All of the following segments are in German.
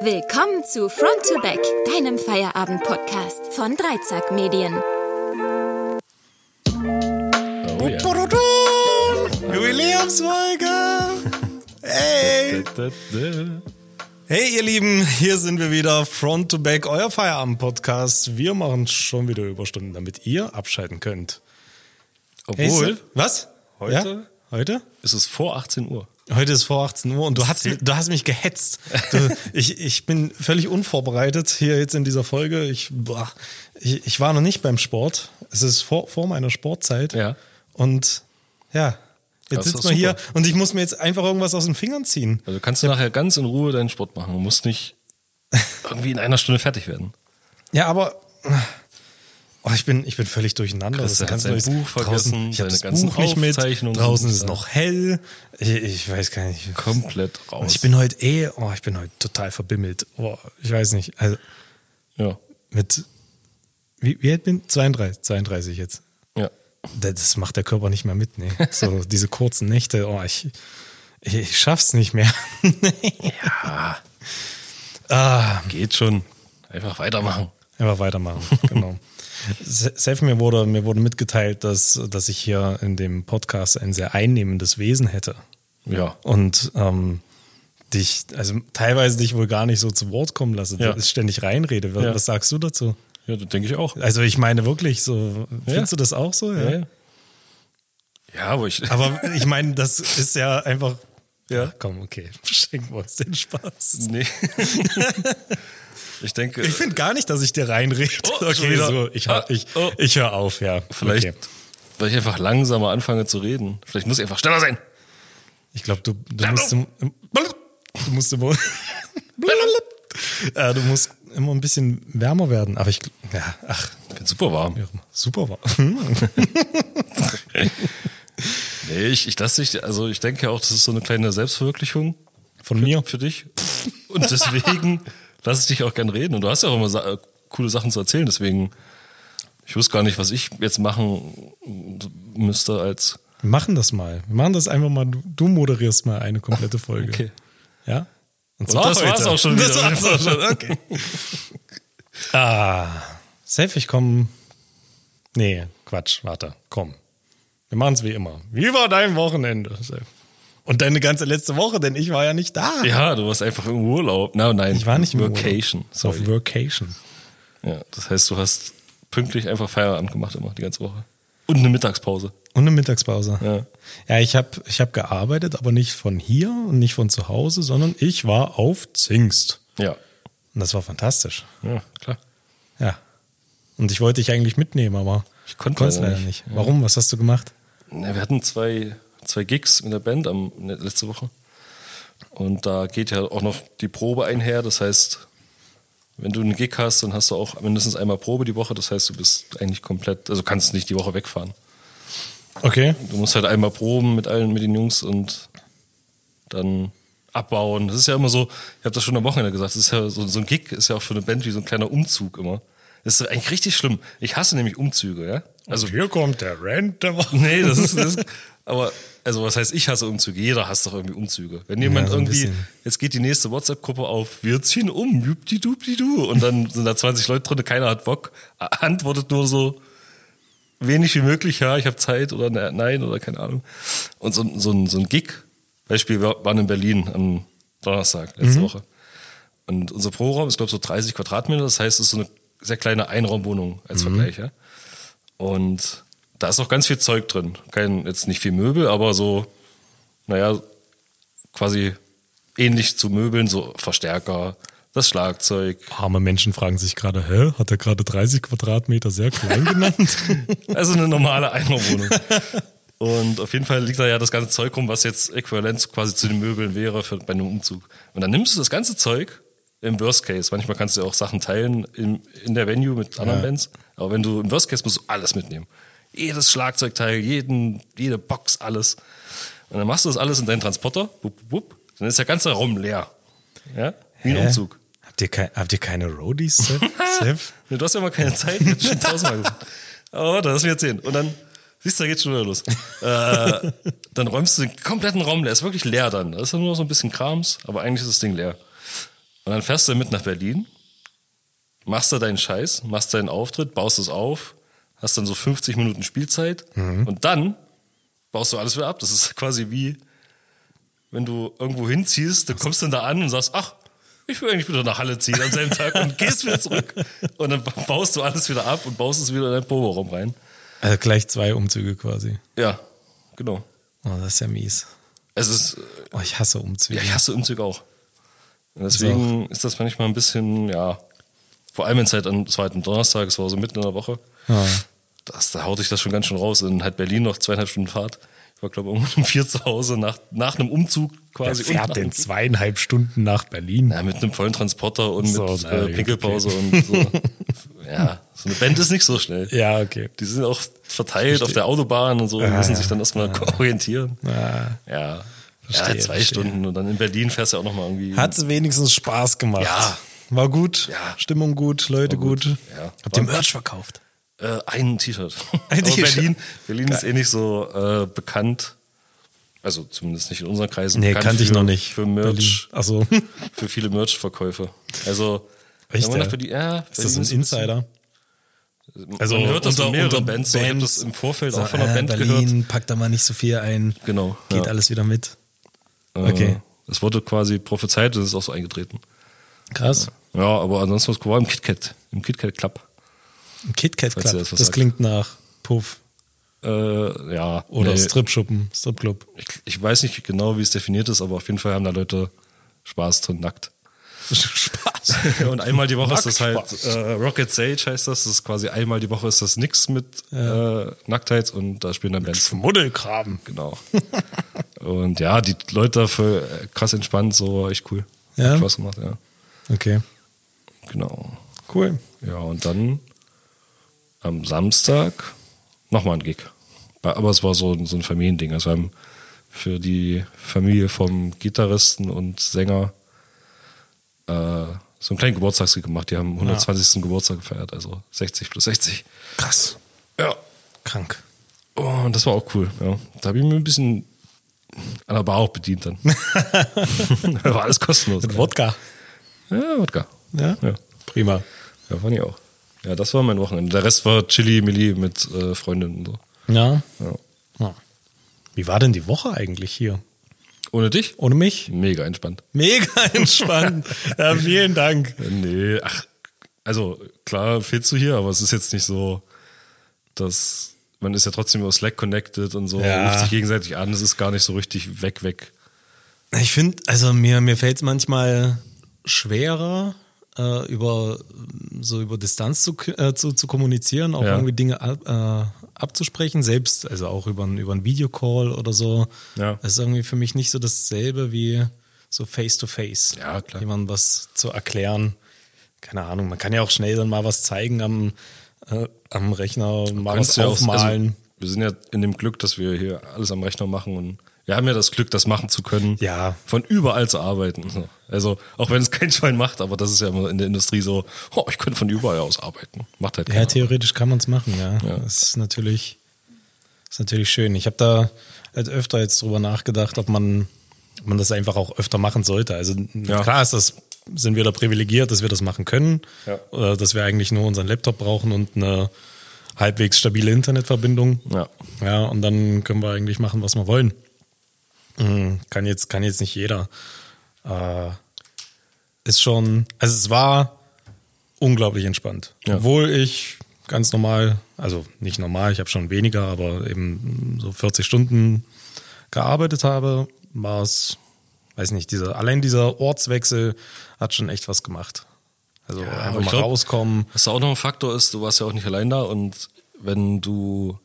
Willkommen zu Front to Back, deinem Feierabend-Podcast von Dreizack Medien. Oh ja. Jubiläumsfolge! Hey! Hey, ihr Lieben, hier sind wir wieder. Front to Back, euer Feierabend-Podcast. Wir machen schon wieder Überstunden, damit ihr abschalten könnt. Hey, Obwohl, Sir- was? Heute? Ja? Heute? ist es vor 18 Uhr. Heute ist vor 18 Uhr und du hast, du hast mich gehetzt. Du, ich, ich bin völlig unvorbereitet hier jetzt in dieser Folge. Ich, boah, ich, ich war noch nicht beim Sport. Es ist vor, vor meiner Sportzeit. Ja. Und ja, jetzt sitzt man hier und ich muss mir jetzt einfach irgendwas aus den Fingern ziehen. Also kannst du nachher ganz in Ruhe deinen Sport machen. Du musst nicht irgendwie in einer Stunde fertig werden. Ja, aber oh, ich bin ich bin völlig durcheinander. Chris, Das sein Neues- Buch vergessen, draußen, ich habe das Buch nicht mit. Draußen ist es noch hell. Ich, ich weiß gar nicht. Komplett raus. Und ich bin heute eh, oh, ich bin heute total verbimmelt. Oh, ich weiß nicht. Also ja. mit wie, wie alt bin ich? 32, 32 jetzt. Ja. Das macht der Körper nicht mehr mit, nee. So diese kurzen Nächte, oh, ich, ich, ich schaff's nicht mehr. ja. ah, Geht schon. Einfach weitermachen. Einfach weitermachen, genau. Self, mir wurde, mir wurde mitgeteilt, dass, dass ich hier in dem Podcast ein sehr einnehmendes Wesen hätte. Ja. Und ähm, dich, also teilweise dich wohl gar nicht so zu Wort kommen lasse, Ja. dass ich ständig reinrede. Was, Ja. was sagst du dazu? Ja, das denke ich auch. Also ich meine wirklich so, Ja. findest du das auch so? Ja, ja. Ja, aber ich. Aber ich meine, das ist ja einfach. Ja. Komm, okay, schenken wir uns den Spaß. Nee. ich denke. Ich finde gar nicht, dass ich dir reinrede. Oh, okay, so, ich, Ah, ich, oh. ich höre auf, ja. Vielleicht, Okay. weil ich einfach langsamer anfange zu reden. Vielleicht muss ich einfach schneller sein. Ich glaube, du, du musst im, im, du musst immer, äh, du musst immer ein bisschen wärmer werden. Aber ich, ja, ach, Ich bin super warm. super war. Nee, ich, ich lasse dich, also ich denke auch, das ist so eine kleine Selbstverwirklichung Von mir. für dich. Und deswegen lasse ich dich auch gern reden. Und du hast ja auch immer sa äh, coole Sachen zu erzählen, deswegen, ich wusste gar nicht, was ich jetzt machen müsste als. Wir machen das mal. Wir machen das einfach mal. Du, moderierst mal eine komplette Folge. Okay. Ja? Und, Und das war's auch schon wieder. Das war's auch schon, okay. ah, safe, ich komm. Nee, Quatsch, warte, komm. Wir machen's wie immer. Wie war dein Wochenende? Safe? Und deine ganze letzte Woche, denn ich war ja nicht da. Ja, du warst einfach im Urlaub. Na, nein. Ich war nicht im Vacation. Urlaub. Auf. Workation. Ja, das heißt, du hast pünktlich einfach Feierabend gemacht immer, die ganze Woche. Und eine Mittagspause. Und eine Mittagspause. Ja. Ja, ich habe ich hab gearbeitet, aber nicht von hier und nicht von zu Hause, sondern ich war auf Zingst. Ja. Und das war fantastisch. Ja, klar. Ja. Und ich wollte dich eigentlich mitnehmen, aber Ich konnte konntest leider nicht. nicht. Warum? Was hast du gemacht? Na, wir hatten zwei, zwei Gigs mit der Band am, ne, letzte Woche. Und da geht ja auch noch die Probe einher. Das heißt, wenn du einen Gig hast, dann hast du auch mindestens einmal Probe die Woche. Das heißt, du bist eigentlich komplett, also kannst nicht die Woche wegfahren. Okay. Du musst halt einmal proben mit allen, mit den Jungs und dann abbauen. Das ist ja immer so, ich habe das schon am Wochenende gesagt, das ist ja so, so ein Gig ist ja auch für eine Band wie so ein kleiner Umzug immer. Das ist eigentlich richtig schlimm. Ich hasse nämlich Umzüge, ja. Also hier kommt der Rant der Woche. Nee, das ist, das ist aber also was heißt, ich hasse Umzüge. Jeder hasst doch irgendwie Umzüge. Wenn jemand Ja, so irgendwie, bisschen. jetzt geht die nächste WhatsApp-Gruppe auf, wir ziehen um, jubdi-dubdi-du. Und dann sind da 20 Leute drin, keiner hat Bock, antwortet nur so wenig wie möglich, ja, ich habe Zeit oder ne- nein oder keine Ahnung. Und so, so, ein, so ein Gig, Beispiel, wir waren in Berlin am Donnerstag, letzte Woche. Und unser Proraum ist, glaube ich, so 30 Quadratmeter. Das heißt, es ist so eine sehr kleine Einraumwohnung als Vergleich, ja. Und da ist auch ganz viel Zeug drin. Kein, jetzt nicht viel Möbel, aber so, naja, quasi ähnlich zu Möbeln, so Verstärker, das Schlagzeug. Arme Menschen fragen sich gerade, hä, hat er gerade 30 Quadratmeter sehr klein genannt? Also eine normale Einraumwohnung. Und auf jeden Fall liegt da ja das ganze Zeug rum, was jetzt äquivalent quasi zu den Möbeln wäre für, bei einem Umzug. Und dann nimmst du das ganze Zeug im Worst Case. Manchmal kannst du ja auch Sachen teilen in, in der Venue mit anderen Ja. Bands. Aber wenn du im Worst Case musst du alles mitnehmen. Jedes Schlagzeugteil, jeden, jede Box, alles. Und dann machst du das alles in deinen Transporter. Wupp, wupp, wupp. Dann ist der ganze Raum leer. Ja? Wie ein Hä? Umzug. Habt ihr, kein, habt ihr keine Roadies? Nee, du hast ja mal keine Zeit, ich hab schon tausendmal gesagt. Aber warte, lass mich erzählen. Und dann, siehst du, da geht's schon wieder los. äh, dann räumst du den kompletten Raum leer. Ist wirklich leer dann. Da ist ja nur noch so ein bisschen Krams, aber eigentlich ist das Ding leer. Und dann fährst du mit nach Berlin, machst da deinen Scheiß, machst deinen Auftritt, baust es auf, hast dann so 50 Minuten Spielzeit und dann baust du alles wieder ab. Das ist quasi wie, wenn du irgendwo hinziehst, du kommst dann da an und sagst, ach, ich will eigentlich wieder nach Halle ziehen am selben Tag und gehst wieder zurück. Und dann baust du alles wieder ab und baust es wieder in deinen Proberaum rein. Also gleich zwei Umzüge quasi. Ja, genau. Oh, das ist ja mies. Es ist, Oh, ich hasse Umzüge. ja, ich hasse Umzug auch. Und deswegen ist das manchmal ein bisschen, ja, vor allem wenn es halt am zweiten Donnerstag, es war so mitten in der Woche, Ja. Das, da haut ich das schon ganz schön raus. In halt Berlin noch zweieinhalb Stunden Fahrt. Ich war, glaube ich, um vier zu Hause nach, nach einem Umzug Wer quasi. und nach fährt denn zweieinhalb Stunden nach Berlin? Ja, mit einem vollen Transporter und So, mit äh, okay. Pinkelpause und so. ja, so eine Band ist nicht so schnell. Ja, okay. Die sind auch verteilt auf der Autobahn und so, und Ah, müssen ja. sich dann erstmal orientieren. Ah. Ja. Verstehe, ja, zwei verstehe. Stunden und dann in Berlin fährst du ja auch nochmal irgendwie. Hat es wenigstens Spaß gemacht. Ja. War gut. Ja. Stimmung gut, Leute War gut. gut. Ja. Habt ihr Merch verkauft? Äh, ein T-Shirt. Ein T-Shirt. Berlin, Berlin ist eh nicht so äh, bekannt. Also zumindest nicht in unseren Kreisen. Nee, kannte ich für, noch nicht. Für Merch, Achso. für viele Merch-Verkäufe. Also, Echt, man ja? nach Berlin, ja, Ist das ein Insider? Also, man hört das von mehreren Bands. So. Ich habe das im Vorfeld auch von einer äh, Band Berlin, gehört. packt da mal nicht so viel ein. Genau. Geht ja. alles wieder mit. Äh, okay. Es wurde quasi prophezeit und es ist auch so eingetreten. Krass. Ja, aber ansonsten was war im KitKat, im KitKat Club. Ein KitKat Club. Das, das klingt nach Puff Äh, ja. oder nee, Stripschuppen, Stripclub. ich, ich weiß nicht genau, wie es definiert ist, aber auf jeden Fall haben da Leute Spaß drin, nackt. Spaß. Und einmal die Woche ist das halt Nackt äh, Rocket Sage heißt das. Das ist quasi einmal die Woche ist das nix mit äh, Nacktheit und da spielen dann Bands. Schmuddelkram. Genau. und ja, die Leute dafür äh, krass entspannt, so echt cool. Ja? Hat Spaß gemacht, ja. Okay. Genau. Cool. Ja, und dann am Samstag nochmal ein Gig. Aber es war so, so ein Familiending. Also wir haben für die Familie vom Gitarristen und Sänger äh, so einen kleinen Geburtstagsgig gemacht. Die haben 120. Geburtstag gefeiert, also 60 plus 60. Krass. Ja. Krank. Oh, und das war auch cool. Ja. Da habe ich mir ein bisschen an der Bar auch bedient dann. war alles kostenlos. Mit Wodka. Ja, Wodka. Ja? Ja. Prima. Ja, fand ich auch. Ja, das war mein Wochenende. Der Rest war Chili, Milli mit äh, Freundinnen und so. Ja. Ja. ja. Wie war denn die Woche eigentlich hier? Ohne dich? Ohne mich? Mega entspannt. Mega entspannt. ja, vielen Dank. Nee, ach, also klar fehlst du hier, aber es ist jetzt nicht so, dass man ist ja trotzdem über Slack connected und so, Ja. ruft sich gegenseitig an, es ist gar nicht so richtig weg, weg. Ich finde, also mir, mir fällt es manchmal schwerer, äh, über so über Distanz zu, äh, zu, zu kommunizieren, auch Ja. irgendwie Dinge ab, äh, abzusprechen, selbst, also auch über, ein- über einen Videocall oder so. Ja. Das ist irgendwie für mich nicht so dasselbe wie so face to face. Ja, klar. Jemandem was zu erklären. Keine Ahnung, man kann ja auch schnell dann mal was zeigen am, äh, am Rechner, mal was ja auch- aufmalen. Also, wir sind ja in dem Glück, dass wir hier alles am Rechner machen und wir haben ja das Glück, das machen zu können. Ja. Von überall zu arbeiten. So. Also, auch wenn es kein Schwein macht, aber das ist ja immer in der Industrie so, oh, ich könnte von überall aus arbeiten. Macht halt Ja, keiner. theoretisch kann man es machen, ja. Ja. Das ist natürlich, ist natürlich schön. Ich habe da halt öfter jetzt drüber nachgedacht, ob man, ob man das einfach auch öfter machen sollte. Also Ja. klar ist das, sind wir da privilegiert, dass wir das machen können. Ja. Oder dass wir eigentlich nur unseren Laptop brauchen und eine halbwegs stabile Internetverbindung. Ja. Ja, und dann können wir eigentlich machen, was wir wollen. Mhm, Kann jetzt, kann jetzt nicht jeder. Äh, ist schon, also es war unglaublich entspannt. Ja. Obwohl ich ganz normal, also nicht normal, ich habe schon weniger, aber eben so 40 Stunden gearbeitet habe, war es, weiß nicht, dieser, allein dieser Ortswechsel hat schon echt was gemacht. Also aber einfach mal glaub- rauskommen. Was auch noch ein Faktor ist, du warst ja auch nicht allein da und wenn du,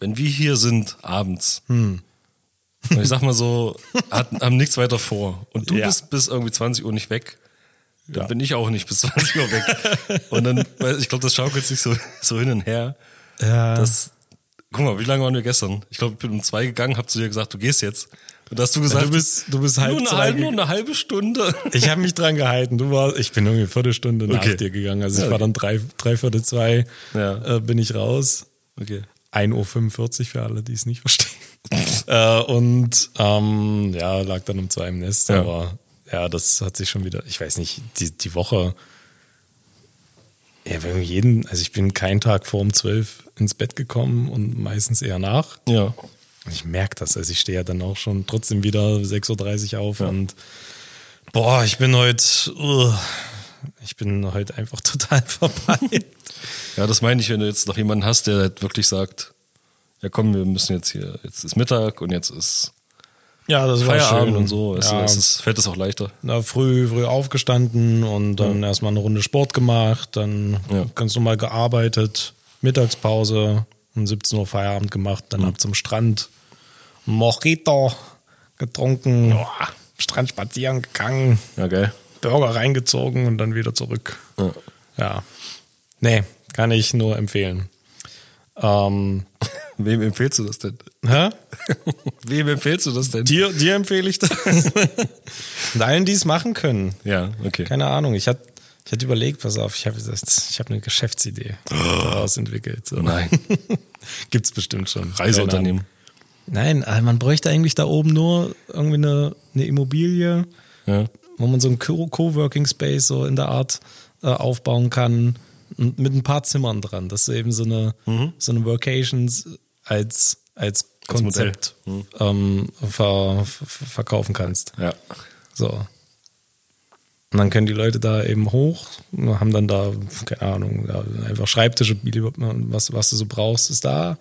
wenn wir hier sind abends, Hm. Und ich sag mal so, hat, haben nichts weiter vor und du Ja. bist bis irgendwie 20 Uhr nicht weg, dann bin ich auch nicht bis 20 Uhr weg. und dann, ich glaube, das schaukelt sich so, so hin und her. Ja. Das, guck mal, wie lange waren wir gestern? Ich glaube, ich bin um zwei gegangen, hab zu dir gesagt, du gehst jetzt. Und da hast du gesagt, du bist, du bist halb nur, eine halbe, nur eine halbe Stunde. Ich habe mich dran gehalten. Du warst, ich bin irgendwie eine Viertelstunde nach Okay. dir gegangen. Also ich Ja, war okay. dann drei, drei Viertel zwei, Ja. äh, bin ich raus. Okay. 1.45 Uhr für alle, die es nicht verstehen. äh, und ähm, ja, lag dann um zwei im Nest. Ja. Aber ja, das hat sich schon wieder, ich weiß nicht, die, die Woche, ja, wir jeden, also ich bin keinen Tag vor um zwölf ins Bett gekommen und meistens eher nach. Ja. Und ich merke das, also ich stehe ja dann auch schon trotzdem wieder 6.30 Uhr auf und boah, ich bin heute, uh, ich bin heute einfach total vorbei. Ja, das meine ich, wenn du jetzt noch jemanden hast, der halt wirklich sagt, ja komm, wir müssen jetzt hier, jetzt ist Mittag und jetzt ist ja, das war Feierabend schön. und so, es, Ja. es ist, fällt es auch leichter. Na, früh, früh aufgestanden und dann erstmal eine Runde Sport gemacht, dann Ja. ganz normal gearbeitet, Mittagspause, um 17 Uhr Feierabend gemacht, dann ab zum Strand, Mojito getrunken, Strand spazieren gegangen, Ja, geil. Burger reingezogen und dann wieder zurück. Ja. Nee, kann ich nur empfehlen. Ähm, Wem empfehlst du das denn? hä? Wem empfehlst du das denn? Dir, dir empfehle ich das. und allen, die es machen können. Ja, okay. Keine Ahnung, ich hatte ich hatte überlegt, pass auf, ich habe ich hab eine Geschäftsidee daraus entwickelt. So. Nein. Gibt's bestimmt schon. Reiseunternehmen. Nein, äh, man bräuchte eigentlich da oben nur irgendwie eine, eine Immobilie, Ja. wo man so einen Co- Coworking Space so in der Art äh, aufbauen kann mit ein paar Zimmern dran, dass du eben so eine, so eine Workations als, als Als Modell. Konzept ähm, ver, ver, verkaufen kannst. Ja. So. Und dann können die Leute da eben hoch, haben dann da, keine Ahnung, einfach Schreibtische, was, was du so brauchst, ist da.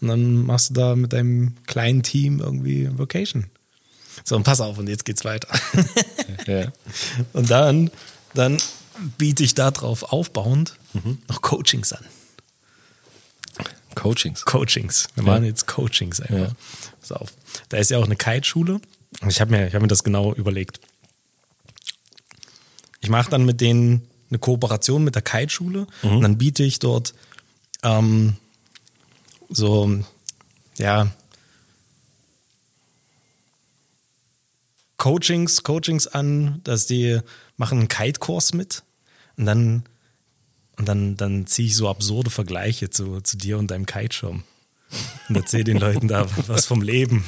Und dann machst du da mit deinem kleinen Team irgendwie Vacation. So, und pass auf, und jetzt geht's weiter. ja. und dann, dann biete ich darauf aufbauend noch Coachings an. Coachings. Coachings. Wir machen jetzt Coachings einfach. Ja. Pass auf. Da ist ja auch eine Kite-Schule. Ich habe mir, ich hab mir das genau überlegt. Ich mache dann mit denen eine Kooperation mit der Kite-Schule und dann biete ich dort ähm, so, ja, Coachings, Coachings an, dass die machen einen Kite-Kurs mit und dann und dann, dann ziehe ich so absurde Vergleiche zu, zu dir und deinem Kiteschirm. Und erzähle den Leuten da was vom Leben.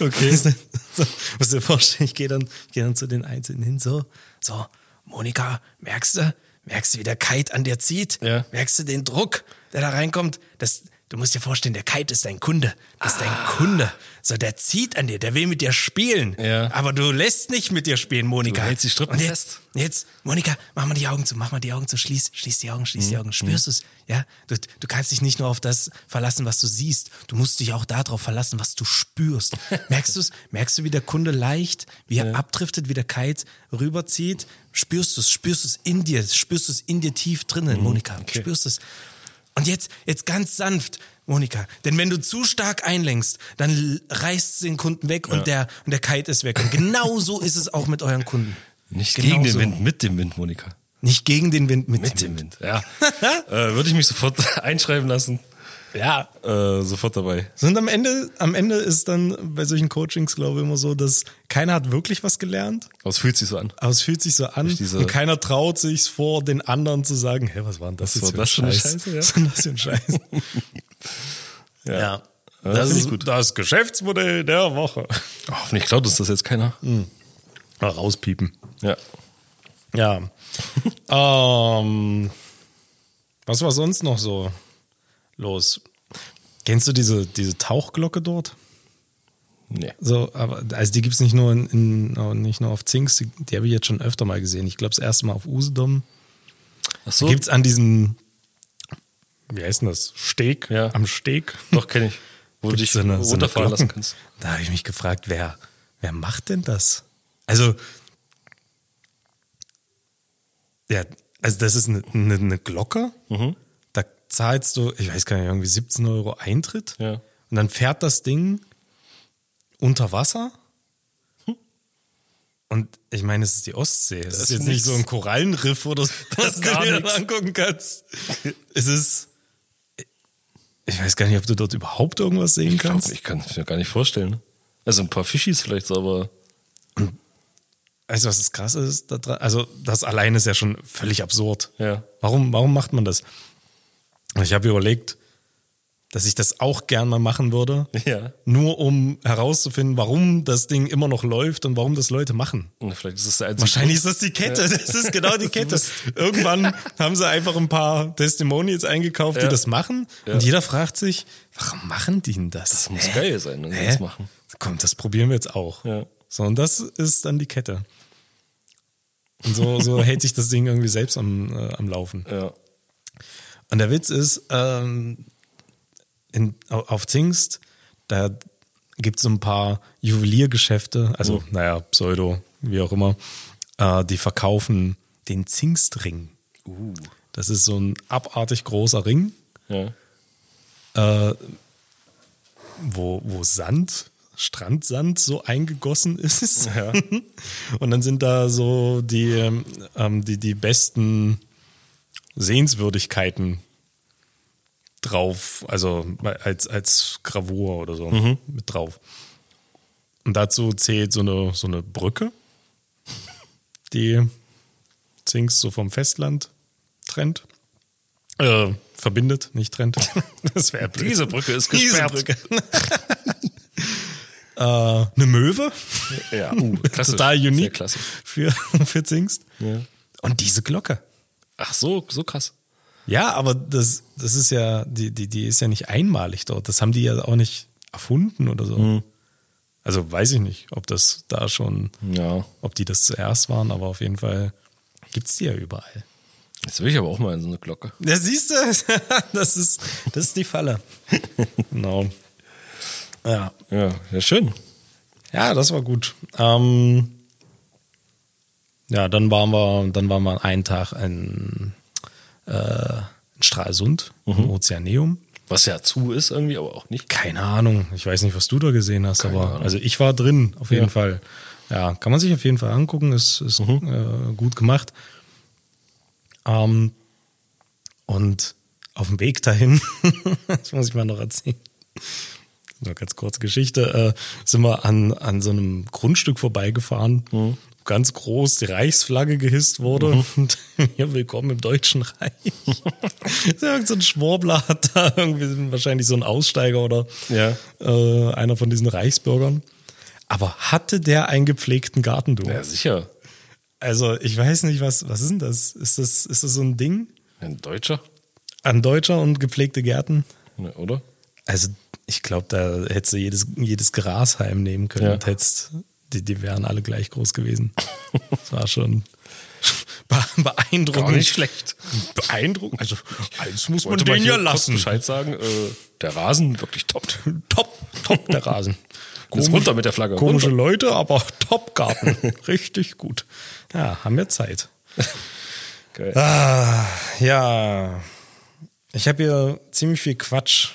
Okay. So, musst dir vorstellen, ich gehe dann, gehe dann zu den Einzelnen hin, so, so, Monika, merkst du, merkst du, wie der Kite an dir zieht? Ja. Merkst du den Druck, der da reinkommt? Das, du musst dir vorstellen, der Kite ist dein Kunde. Das ist dein Kunde. So, der zieht an dir, der will mit dir spielen. Ja. Aber du lässt nicht mit dir spielen, Monika. Du hältst die Strippen Und jetzt, fest. Jetzt, Monika, mach mal die Augen zu, mach mal die Augen zu, schließ, schließ die Augen, schließ Mhm. die Augen. Spürst du es? Ja, du, du kannst dich nicht nur auf das verlassen, was du siehst. Du musst dich auch darauf verlassen, was du spürst. Merkst du es? Merkst du, wie der Kunde leicht, wie er abdriftet, wie der Kite rüberzieht? Spürst du es? Spürst du es in dir? Spürst du es in dir tief drinnen, Monika? Spürst du es? Und jetzt, jetzt ganz sanft, Monika. Denn wenn du zu stark einlenkst, dann reißt den Kunden weg und, der, und der Kite ist weg. Und genau so ist es auch mit euren Kunden. Nicht Genau gegen den so. Wind, mit dem Wind, Monika. Nicht gegen den Wind, mit, Mit dem dem Wind, ja. äh, Würde ich mich sofort einschreiben lassen. Ja. Äh, sofort dabei. Und am Ende, am Ende ist dann bei solchen Coachings, glaube ich, immer so, dass keiner hat wirklich was gelernt, Aber es fühlt sich so an. aber es fühlt sich so an diese- und keiner traut sich vor den anderen zu sagen, hä, was war denn das Was jetzt war das für ein Scheiß? Scheiße, ja? Was war denn das für ein Scheiß? Ja. ja. Das finde ist gut. das Geschäftsmodell der Woche. Oh, hoffentlich klaut uns das jetzt keiner. Mal rauspiepen. Ja. Ja. ähm, was war sonst noch so los? Kennst du diese, diese Tauchglocke dort? Nee. So, aber also die gibt's nicht nur in, in nicht nur auf Zinks, die, die habe ich jetzt schon öfter mal gesehen. Ich glaube, das erste Mal auf Usedom. Ach so. Gibt's an diesem, wie heißt denn das? Steg? Ja. Am Steg? Doch, kenne ich. Wo du Gibt's dich so eine- so runterfahren lassen kannst. Da habe ich mich gefragt, wer, wer macht denn das? Also, ja, also das ist eine, eine, eine Glocke. Mhm. Zahlst du, ich weiß gar nicht, irgendwie 17 Euro Eintritt. Ja. Und dann fährt das Ding unter Wasser. Und ich meine, es ist die Ostsee. Es ist, ist jetzt nicht so ein Korallenriff oder so, was du gar dir dann angucken kannst. Es ist. Ich weiß gar nicht, ob du dort überhaupt irgendwas sehen Ich, glaub, kannst. ich kann es mir gar nicht vorstellen. Also ein paar Fischis vielleicht so, aber Weißt du, was das krass ist? Also, das allein ist ja schon völlig absurd. Ja. Warum, warum macht man das? Und Ich habe überlegt, dass ich das auch gern mal machen würde. Ja. Nur um herauszufinden, warum das Ding immer noch läuft und warum das Leute machen. Und vielleicht ist es der einzige Wahrscheinlich ist das die Kette. Das ist genau die Kette. Irgendwann haben sie einfach ein paar Testimonials eingekauft, die Ja. das machen. Und jeder fragt sich, warum machen die denn das? Das muss Hä? geil sein, wenn sie Hä? das machen. Komm, das probieren wir jetzt auch. Ja. So, und das ist dann die Kette. Und so, so hält sich das Ding irgendwie selbst am, äh, am Laufen. Ja. Und der Witz ist, ähm, in, au- auf Zingst, da gibt es so ein paar Juweliergeschäfte, also naja, Pseudo, wie auch immer, äh, die verkaufen den Zingstring. Uh. Das ist so ein abartig großer Ring, Ja. wo, wo Sand, Strandsand so eingegossen ist. Ja. Und dann sind da so die, ähm, die, die besten Sehenswürdigkeiten drauf, also als, als Gravur oder so mit drauf. Und dazu zählt so eine, so eine Brücke, die Zings so vom Festland trennt. Äh, verbindet, nicht trennt. Das wäre blöd. Diese Brücke ist gesperrt. Brücke. äh, eine Möwe. Ja, uh, klassisch. Total unique für, für Zingst. Ja. Und diese Glocke. Ach so, so krass. Ja, aber das, das ist ja, die, die, die ist ja nicht einmalig dort. Das haben die ja auch nicht erfunden oder so. Also weiß ich nicht, ob das da schon, Ja. ob die das zuerst waren, aber auf jeden Fall gibt's die ja überall. Jetzt will ich aber auch mal in so eine Glocke. Ja, siehst du, das ist, das ist die Falle. genau. Ja. Ja, ja, schön. Ja, das war gut. Ähm, ja, dann waren wir, dann waren wir einen Tag in, äh, in Stralsund, im Ozeaneum. Was ja zu ist irgendwie, aber auch nicht. Keine Ahnung. Ich weiß nicht, was du da gesehen hast, Keine aber Ahnung. also ich war drin, auf jeden Ja. Fall. Ja, kann man sich auf jeden Fall angucken, ist, ist äh, gut gemacht. Ähm, und auf dem Weg dahin, das muss ich mal noch erzählen, nur ganz kurze Geschichte, äh, sind wir an, an so einem Grundstück vorbeigefahren, wo ganz groß die Reichsflagge gehisst wurde. Und hier willkommen im Deutschen Reich. Irgend so ein Schwurbler hat da irgendwie wahrscheinlich so ein Aussteiger oder Ja. äh, einer von diesen Reichsbürgern. Aber hatte der einen gepflegten Garten, du? Ja, sicher. Also ich weiß nicht, was, was ist denn das? Ist das, ist das so ein Ding? Ein Deutscher, An Deutscher und gepflegte Gärten? Ja, oder? Also ich glaube, da hättest du jedes, jedes Grasheim nehmen können Ja. und hättest, die, die wären alle gleich groß gewesen. Das war schon be- beeindruckend. Nicht schlecht. Beeindruckend. Also eins muss man hier ja lassen. Bescheid sagen, äh, der Rasen wirklich top. Top, top der Rasen. Jetzt runter mit der Flagge. Komische Runter. Leute, aber top Garten. Richtig gut. Ja, haben wir Zeit. Geil. Ah, ja. Ich habe hier ziemlich viel Quatsch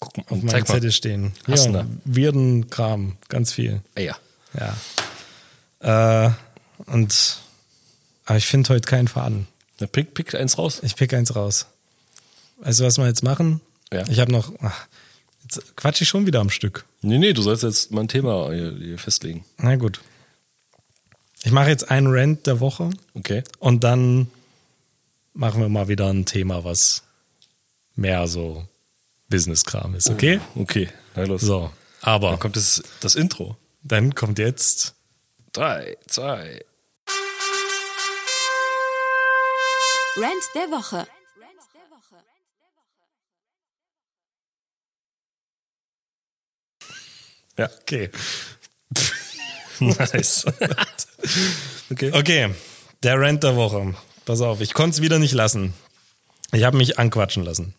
Guck auf meinem mal. Zettel stehen. Hast ja? Wirden Kram, ganz viel. Ah, ja. Ja. Äh, und aber ich finde heute keinen Faden. Na, pick, pick eins raus. Ich pick eins raus. Weißt du, was wir jetzt machen? Ja. Ich habe noch. Ach, jetzt quatsch ich schon wieder am Stück. Nee, nee, du sollst jetzt mal ein Thema hier, hier festlegen. Na gut. Ich mache jetzt einen Rant der Woche Okay. und dann machen wir mal wieder ein Thema, was mehr so Business-Kram ist, okay? Okay, na los. So, aber Dann kommt das, das Intro. Dann kommt jetzt Drei, zwei. Rant der Woche. Ja. okay. Nice. okay. Okay, der Rant der Woche. Pass auf, ich konnte es wieder nicht lassen. Ich habe mich anquatschen lassen.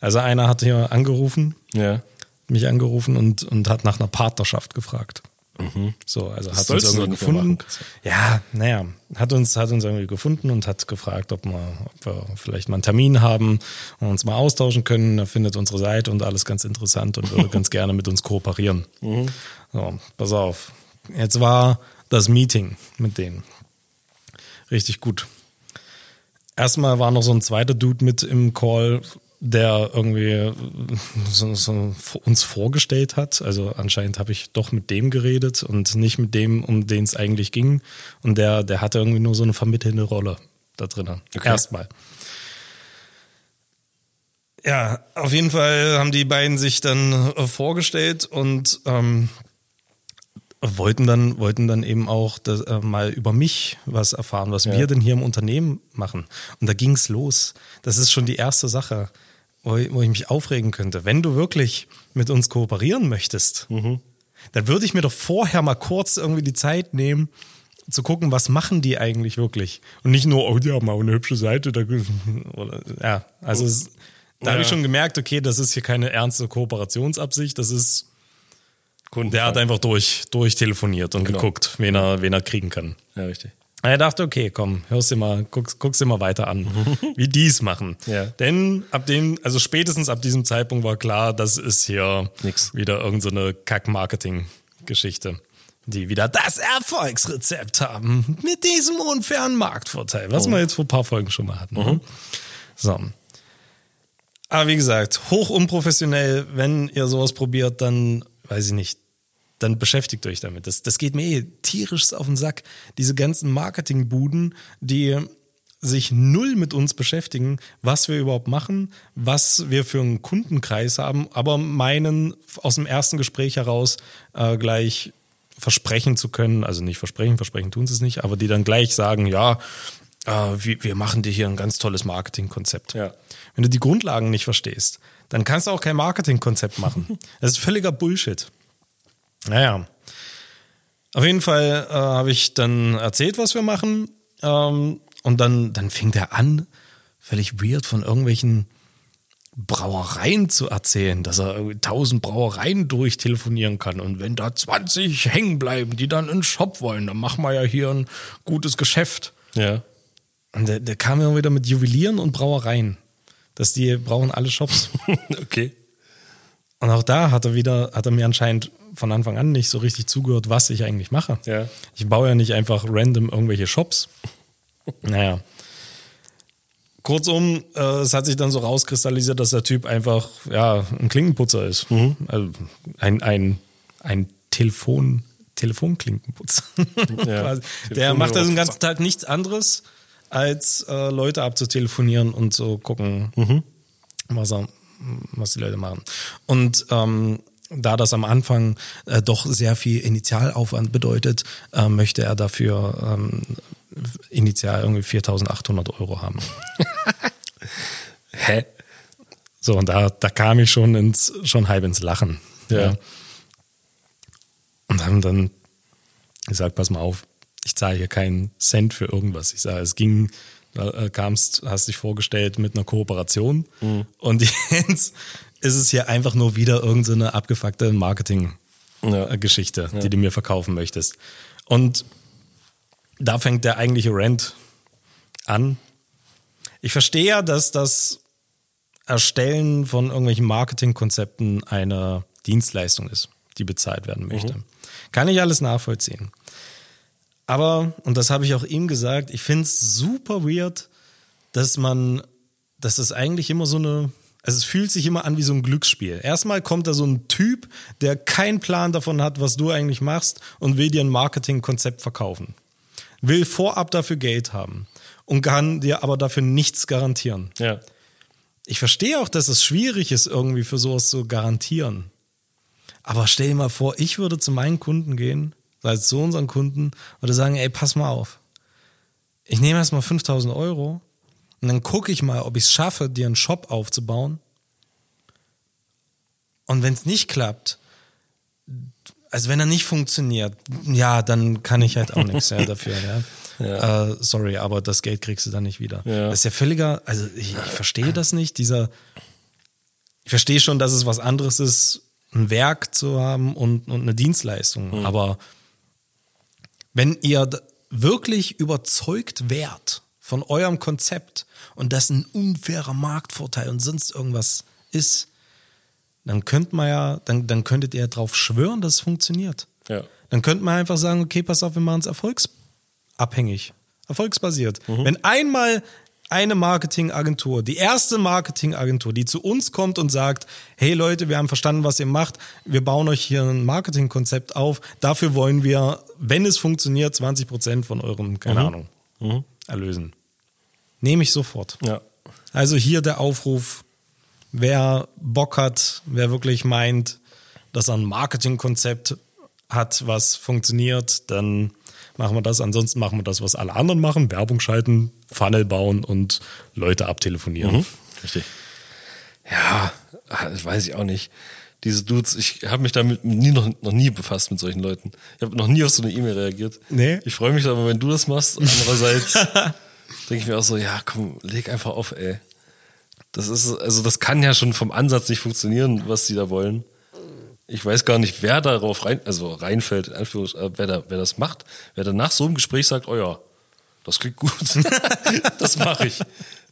Also einer hat hier angerufen, Ja. mich angerufen und, und hat nach einer Partnerschaft gefragt. So, also hat uns irgendwie gefunden. ja, naja, hat uns, hat uns irgendwie gefunden und hat gefragt, ob wir, ob wir vielleicht mal einen Termin haben und uns mal austauschen können. Er findet unsere Seite und alles ganz interessant und würde ganz gerne mit uns kooperieren. So, pass auf. Jetzt war das Meeting mit denen. Richtig gut. Erstmal war noch so ein zweiter Dude mit im Call, der irgendwie so, so uns vorgestellt hat. Also anscheinend habe ich doch mit dem geredet und nicht mit dem, um den es eigentlich ging. Und der, der hatte irgendwie nur so eine vermittelnde Rolle da drin. Okay. Erstmal. Ja, auf jeden Fall haben die beiden sich dann äh, vorgestellt und ähm, wollten dann wollten dann eben auch das, äh, mal über mich was erfahren, was Ja. wir denn hier im Unternehmen machen. Und da ging's los. Das ist schon die erste Sache, wo, ich- wo ich mich aufregen könnte. Wenn du wirklich mit uns kooperieren möchtest, dann würde ich mir doch vorher mal kurz irgendwie die Zeit nehmen, zu gucken, was machen die eigentlich wirklich. Und nicht nur, oh, die haben auch eine hübsche Seite. Da, oder, ja, also es, da habe Ja. ich schon gemerkt, okay, das ist hier keine ernste Kooperationsabsicht, das ist Kunden. der hat einfach durch, durchtelefoniert und Genau. geguckt, wen er, wen er kriegen kann. ja, richtig. Er dachte, okay, komm, hörst dir mal, guckst, guckst dir mal weiter an, wie die es machen. Ja. Denn ab dem, also spätestens ab diesem Zeitpunkt war klar, das ist hier Nix. wieder irgendeine so Kack-Marketing-Geschichte. Die wieder das Erfolgsrezept haben mit diesem unfairen Marktvorteil, was wir jetzt vor ein paar Folgen schon mal hatten. ne? So. Aber wie gesagt, hoch unprofessionell, wenn ihr sowas probiert, dann weiß ich nicht, dann beschäftigt euch damit. Das, das geht mir eh tierisch auf den Sack. Diese ganzen Marketingbuden, die sich null mit uns beschäftigen, was wir überhaupt machen, was wir für einen Kundenkreis haben, aber meinen aus dem ersten Gespräch heraus äh, gleich versprechen zu können, also nicht versprechen, versprechen tun sie es nicht, aber die dann gleich sagen, ja, äh, wir, wir machen dir hier ein ganz tolles Marketingkonzept. Ja. Wenn du die Grundlagen nicht verstehst, dann kannst du auch kein Marketingkonzept machen. Das ist völliger Bullshit. Naja. Auf jeden Fall äh, habe ich dann erzählt, was wir machen. Ähm, und dann, dann fing der an, völlig weird von irgendwelchen Brauereien zu erzählen, dass er tausend Brauereien durchtelefonieren kann. Und wenn da 20 hängen bleiben, die dann in Shop wollen, dann machen wir ja hier ein gutes Geschäft. Ja. Und der, der kam ja wieder mit Juwelieren und Brauereien. Dass die brauchen alle Shops. okay. Und auch da hat er wieder, hat er mir anscheinend von Anfang an nicht so richtig zugehört, was ich eigentlich mache. Ja. Ich baue ja nicht einfach random irgendwelche Shops. Naja. Kurzum, äh, es hat sich dann so rauskristallisiert, dass der Typ einfach ja, ein Klinkenputzer ist. Also ein, ein, ein Telefon, Telefonklinkenputzer. Quasi. der macht also den ganzen Tag nichts anderes, als äh, Leute abzutelefonieren und zu gucken, was, er, was die Leute machen. Und ähm, da das am Anfang äh, doch sehr viel Initialaufwand bedeutet, äh, möchte er dafür ähm, initial irgendwie 4.800 Euro haben. Hä? So, und da, da kam ich schon ins, schon halb ins Lachen. Ja. Und haben dann gesagt, pass mal auf, ich zahle hier keinen Cent für irgendwas. Ich sage, es ging, da äh, kamst, hast dich vorgestellt mit einer Kooperation Mhm. und jetzt ist es hier einfach nur wieder irgendeine so abgefuckte Marketing-Geschichte, Ja. die du mir verkaufen möchtest. Und da fängt der eigentliche Rant an. Ich verstehe ja, dass das Erstellen von irgendwelchen Marketingkonzepten eine Dienstleistung ist, die bezahlt werden möchte. Kann ich alles nachvollziehen. Aber, und das habe ich auch ihm gesagt, ich finde es super weird, dass man, dass es eigentlich immer so eine, also es fühlt sich immer an wie so ein Glücksspiel. Erstmal kommt da so ein Typ, der keinen Plan davon hat, was du eigentlich machst und will dir ein Marketingkonzept verkaufen. Will vorab dafür Geld haben und kann dir aber dafür nichts garantieren. Ja. Ich verstehe auch, dass es schwierig ist, irgendwie für sowas zu garantieren. Aber stell dir mal vor, ich würde zu meinen Kunden gehen, also zu unseren Kunden, würde sagen, ey, pass mal auf. Ich nehme erstmal 5000 Euro und dann gucke ich mal, ob ich es schaffe, dir einen Shop aufzubauen. Und wenn es nicht klappt, also wenn er nicht funktioniert, ja, dann kann ich halt auch nichts ja, dafür. Ja. Äh, sorry, aber das Geld kriegst du dann nicht wieder. Ja. Das ist ja völliger, also ich, ich verstehe das nicht, dieser, ich verstehe schon, dass es was anderes ist, ein Werk zu haben und, und eine Dienstleistung, aber wenn ihr wirklich überzeugt wärt von eurem Konzept und das ein unfairer Marktvorteil und sonst irgendwas ist, dann könnt man ja, dann, dann könntet ihr darauf schwören, dass es funktioniert. Ja. Dann könnte man einfach sagen, okay, pass auf, wir machen es erfolgsabhängig, erfolgsbasiert. Wenn einmal eine Marketingagentur, die erste Marketingagentur, die zu uns kommt und sagt, hey Leute, wir haben verstanden, was ihr macht, wir bauen euch hier ein Marketingkonzept auf, dafür wollen wir, wenn es funktioniert, 20 Prozent von eurem, keine Ahnung, erlösen. Nehme ich sofort. Ja. Also hier der Aufruf, wer Bock hat, wer wirklich meint, dass er ein Marketingkonzept hat, was funktioniert, dann machen wir das. Ansonsten machen wir das, was alle anderen machen. Werbung schalten, Funnel bauen und Leute abtelefonieren. Mhm. Richtig. Ja, das weiß ich auch nicht. Diese Dudes, ich habe mich damit nie, noch, noch nie befasst mit solchen Leuten. Ich habe noch nie auf so eine E-Mail reagiert. Nee. Ich freue mich aber, wenn du das machst. Andererseits denke ich mir auch so, ja, komm, leg einfach auf, ey. Das ist, also das kann ja schon vom Ansatz nicht funktionieren, was sie da wollen. Ich weiß gar nicht, wer darauf rein, also reinfällt, in Anführungs- äh, wer, da, wer das macht, wer dann nach so einem Gespräch sagt, oh ja, das klingt gut, das mache ich.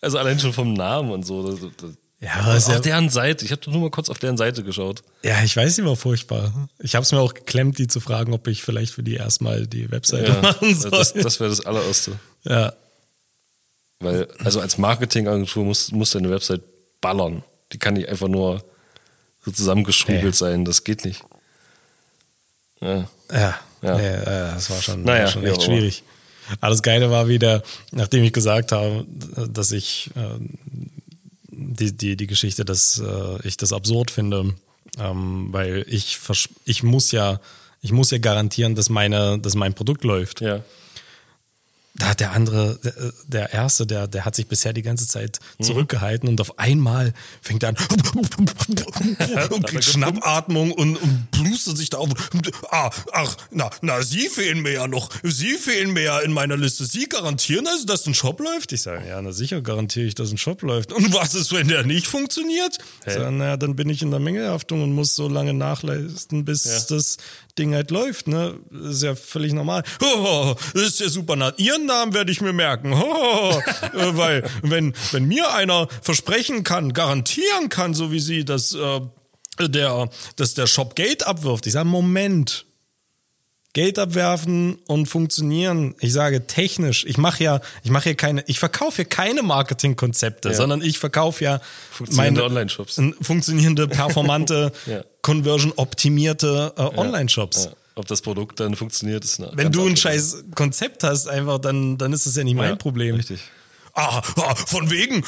Also allein schon vom Namen und so. Das, das, Ja, ist auf deren Seite, ich habe nur mal kurz auf deren Seite geschaut. ja, ich weiß, die war furchtbar. Ich habe es mir auch geklemmt, die zu fragen, ob ich vielleicht für die erstmal die Webseite Ja, machen soll. das das wäre das allererste. ja. Weil, also als Marketingagentur muss, muss deine Website ballern. Die kann nicht einfach nur so zusammengeschrubelt Nee. sein. Das geht nicht. Ja. Ja, Ja. Nee, äh, das war schon, Naja, war schon echt immer. schwierig. Aber das Geile war wieder, nachdem ich gesagt habe, dass ich äh, die, die, die Geschichte, dass äh, ich das absurd finde, ähm, weil ich, ich muss ja, ich muss ja garantieren, dass meine, dass mein Produkt läuft. Ja. Da hat der andere, der, erste, der, der hat sich bisher die ganze Zeit Mhm. zurückgehalten und auf einmal fängt er an und kriegt Schnappatmung und, und blustet sich da auf. Ah, ach, na, na, Sie fehlen mir ja noch. Sie fehlen mir ja in meiner Liste. Sie garantieren also, dass ein Shop läuft? Ich sage, ja, na sicher garantiere ich, dass ein Shop läuft. Und was ist, wenn der nicht funktioniert? Ich sage, na, dann bin ich in der Mengehaftung und muss so lange nachleisten, bis das Ding halt läuft, ne? ist ja völlig normal. Oh, das ist ja super. Na, Ihren Namen werde ich mir merken. Oh, weil, wenn, wenn mir einer versprechen kann, garantieren kann, so wie Sie, dass, äh, der, dass der Shop Geld abwirft. Ich sage, Moment. Geld abwerfen und funktionieren. Ich sage technisch. Ich mache ja, ich mache ja keine, ich verkaufe ja keine Marketingkonzepte, sondern ich verkaufe ja Funktionierende Online-Shops. funktionierende, performante, Ja. conversion-optimierte äh, Online-Shops. Ja. Ob das Produkt dann funktioniert, ist eine Wenn du ein scheiß Konzept hast, einfach, dann, dann ist das ja nicht mein Ja, Problem. Richtig. Ah, ah, von wegen,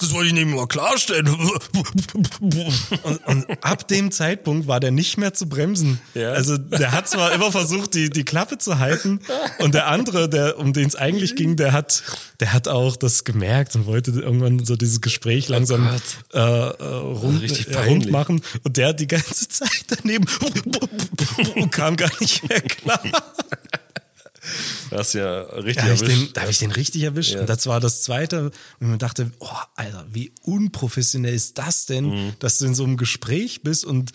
das wollte ich nämlich mal klarstellen. Und, und ab dem Zeitpunkt war der nicht mehr zu bremsen. Ja. Also der hat zwar immer versucht, die, die Klappe zu halten und der andere, der, um den es eigentlich ging, der hat, der hat auch das gemerkt und wollte irgendwann so dieses Gespräch langsam äh, äh, rund, richtig äh, rund machen und der hat die ganze Zeit daneben kam gar nicht mehr klar. Da hast ja richtig Da habe ich, erwischt. den- da hab ich den richtig erwischt. Ja. Und das war das zweite. Und man dachte, oh, Alter, wie unprofessionell ist das denn, Mhm. dass du in so einem Gespräch bist und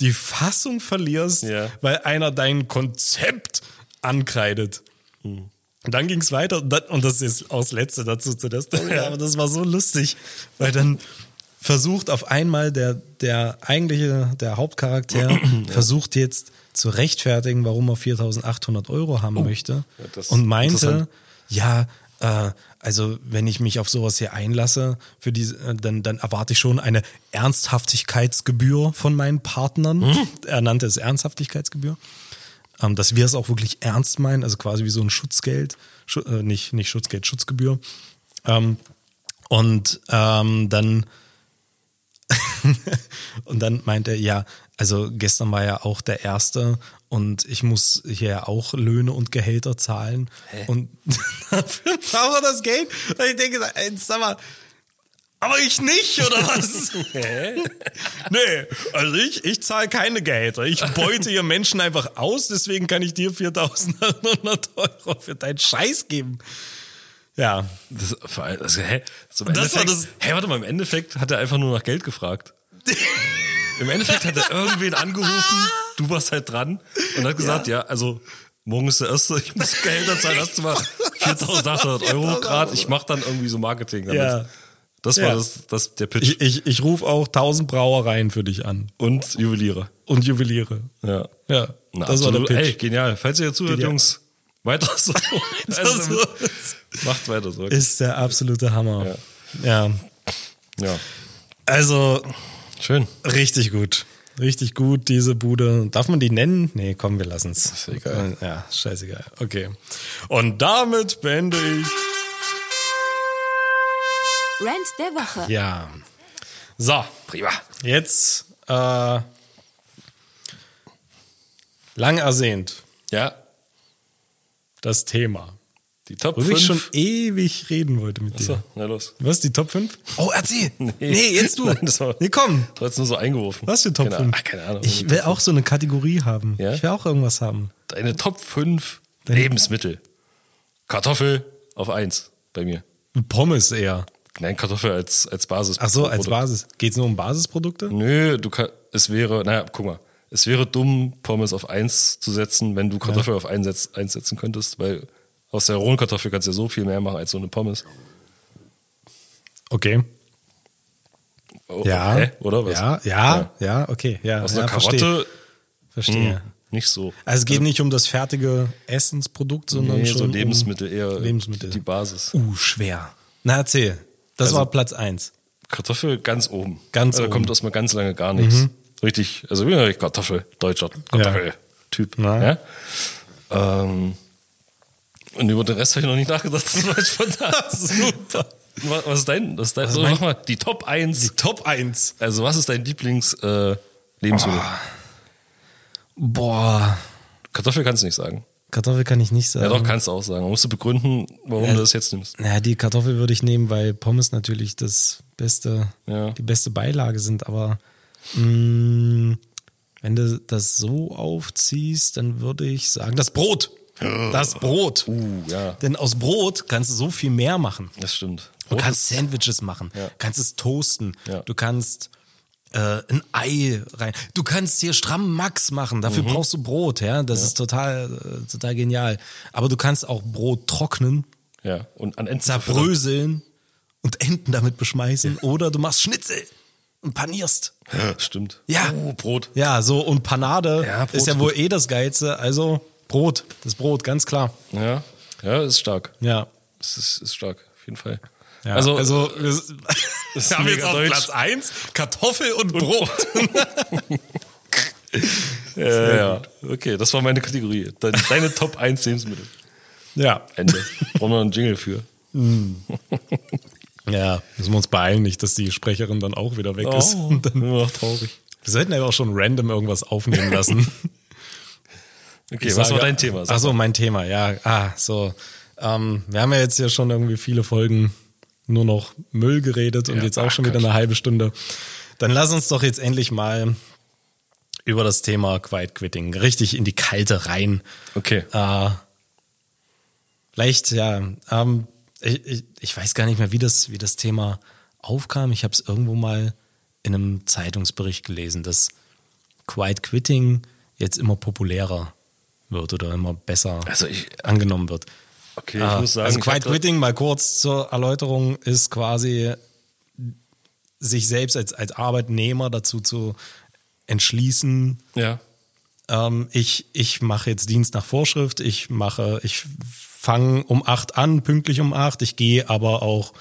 die Fassung verlierst, Ja. weil einer dein Konzept ankreidet. Mhm. Und dann ging es weiter und, dann, und das ist auch das Letzte dazu zu der Story, aber das war so lustig, weil dann versucht auf einmal der, der eigentliche, der Hauptcharakter versucht jetzt zu rechtfertigen, warum er 4.800 Euro haben möchte Oh. Ja, das und meinte, ja, äh, also wenn ich mich auf sowas hier einlasse, für diese, äh, dann, dann erwarte ich schon eine Ernsthaftigkeitsgebühr von meinen Partnern. Hm? Er nannte es Ernsthaftigkeitsgebühr. Ähm, dass wir es auch wirklich ernst meinen, also quasi wie so ein Schutzgeld, Schu äh, nicht, nicht Schutzgeld, Schutzgebühr. Ähm, und ähm, dann und dann meint er, ja, also gestern war ja auch der erste und ich muss hier auch Löhne und Gehälter zahlen. Und dafür braucht er das Geld. Und ich denke, ey, sag mal, aber ich nicht, oder was? nee, also ich, ich zahle keine Gehälter. Ich beute hier Menschen einfach aus, deswegen kann ich dir 4.800 Euro für deinen Scheiß geben. Ja, Das, also, hä? So Das war Endeffekt, das- Hä, warte mal, im Endeffekt hat er einfach nur nach Geld gefragt. Im Endeffekt hat er irgendwen angerufen, du warst halt dran und hat gesagt, ja, also morgen ist der erste, ich muss Gehälter zahlen, hast du mal 4.800 Euro gerade, ich mach dann irgendwie so Marketing damit. Ja. Das war Ja. das, das, der Pitch. ich, ich, ich rufe auch 1000 Brauereien für dich an und Juweliere. und Juweliere. Ja. Ja, Na, das war der absolut. Pitch. Ey, genial. Falls ihr zuhört, Genial. Jungs, weiter so. also, so. macht weiter so. Ist der absolute Hammer. Ja. Ja. Also Schön. richtig gut. Richtig gut, diese Bude. Darf man die nennen? Nee, komm, wir lassen es. Ist egal. Ja, scheißegal. Okay. Und damit beende ich. Rant der Woche. Ja. So, Prima. jetzt äh, lang ersehnt Ja, das Thema. Die Top Worüber ich 5. schon ewig reden wollte mit dir. So, na los. Was, die Top 5? Oh, erzähl. Nee, jetzt du. Nein, das war, nee, komm. Du hast nur so eingeworfen. Was für Top keine, 5? Ach, keine Ahnung. Ich will auch so eine Kategorie haben. Ja? Ich will auch irgendwas haben. Deine Top 5 Deine- Lebensmittel. Kartoffel auf 1 bei mir. Pommes eher. Nein, Kartoffel als, als Basis. Ach so, als Produkt. Basis. Geht's nur um Basisprodukte? Nö, du kann, es wäre, naja, guck mal, es wäre dumm, Pommes auf 1 zu setzen, wenn du Kartoffel auf 1 setz, eins setzen könntest, weil aus der rohen Kartoffel kannst du ja so viel mehr machen als so eine Pommes. Okay. Oh, Ja. Hä? Oder was? Ja, ja, ja, okay. Ja, Aus ja, einer verstehe. Karotte Verstehe. hm, nicht so. Also es geht nicht um das fertige Essensprodukt, sondern Nee, schon so Lebensmittel um eher Lebensmittel. die Basis. Uh, schwer. Na, erzähl. Das Also- war Platz 1. Kartoffel ganz oben. Ganz also, Da oben. Mhm. kommt erstmal ganz lange gar nichts. Richtig, also ja Kartoffel, deutscher Kartoffel-Typ. Na. Ja? Ähm, und über den Rest habe ich noch nicht nachgedacht. Das war jetzt spontan. Super. Was ist dein? Was ist dein so, mein- mach mal, die Top 1. Top 1. Also, was ist dein Lieblings-Lebensmittel? Äh? Ah. Boah. Kartoffel kannst du nicht sagen. Kartoffel kann ich nicht sagen. Ja, doch, kannst du auch sagen. Man musst du begründen, warum Ja. du das jetzt nimmst. Naja, die Kartoffel würde ich nehmen, weil Pommes natürlich das beste, Ja. die beste Beilage sind. Aber mh, wenn du das so aufziehst, dann würde ich sagen, das Brot. Das Brot. Uh, ja, Denn aus Brot kannst du so viel mehr machen. das stimmt. Du kannst Sandwiches machen, Ja. kannst es toasten, Ja. du kannst äh, ein Ei rein. Du kannst hier stramm Max machen, dafür Mhm. brauchst du Brot, ja. Das ist total, äh, total genial. Aber du kannst auch Brot trocknen, Ja, und an Enden zerbröseln und Enten damit beschmeißen. Oder du machst Schnitzel und panierst. Ja, Stimmt. Ja. Uh, Brot. Ja, so und Panade Ja, Brot ist ja wohl eh das Geilste. Also Brot, das Brot, ganz klar. Ja, ja, ist stark. Ja. Es ist, ist stark, auf jeden Fall. Ja, also, also wir, ist wir haben jetzt auf deutsch. Platz 1 Kartoffel und Brot. ja, ja, okay, das war meine Kategorie. Deine, deine Top 1 Lebensmittel. Ja. Ende. Brauchen wir einen Jingle für. Ja, müssen wir uns beeilen, nicht, dass die Sprecherin dann auch wieder weg ist. Und dann, traurig. wir sollten ja auch schon random irgendwas aufnehmen lassen. Okay, Ich was war sage- dein Thema? Sag Ach so, mein Thema, ja. Ah, so. Ähm, wir haben ja jetzt hier schon irgendwie viele Folgen nur noch Müll geredet und Ja, jetzt auch ach schon wieder eine halbe Stunde. Dann lass uns doch jetzt endlich mal über das Thema Quiet Quitting richtig in die Kalte rein. Okay. Äh, vielleicht, ja, ähm, ich, ich, ich weiß gar nicht mehr, wie das, wie das Thema aufkam. Ich habe es irgendwo mal in einem Zeitungsbericht gelesen, dass Quiet Quitting jetzt immer populärer wird oder immer besser Also ich- angenommen wird. Okay, ich Äh, muss sagen, also Quiet Quitting, mal kurz zur Erläuterung, ist quasi sich selbst als, als Arbeitnehmer dazu zu entschließen, Ja. ähm, ich, ich mache jetzt Dienst nach Vorschrift, ich mache, ich fange um 8 an, pünktlich um 8, ich gehe aber auch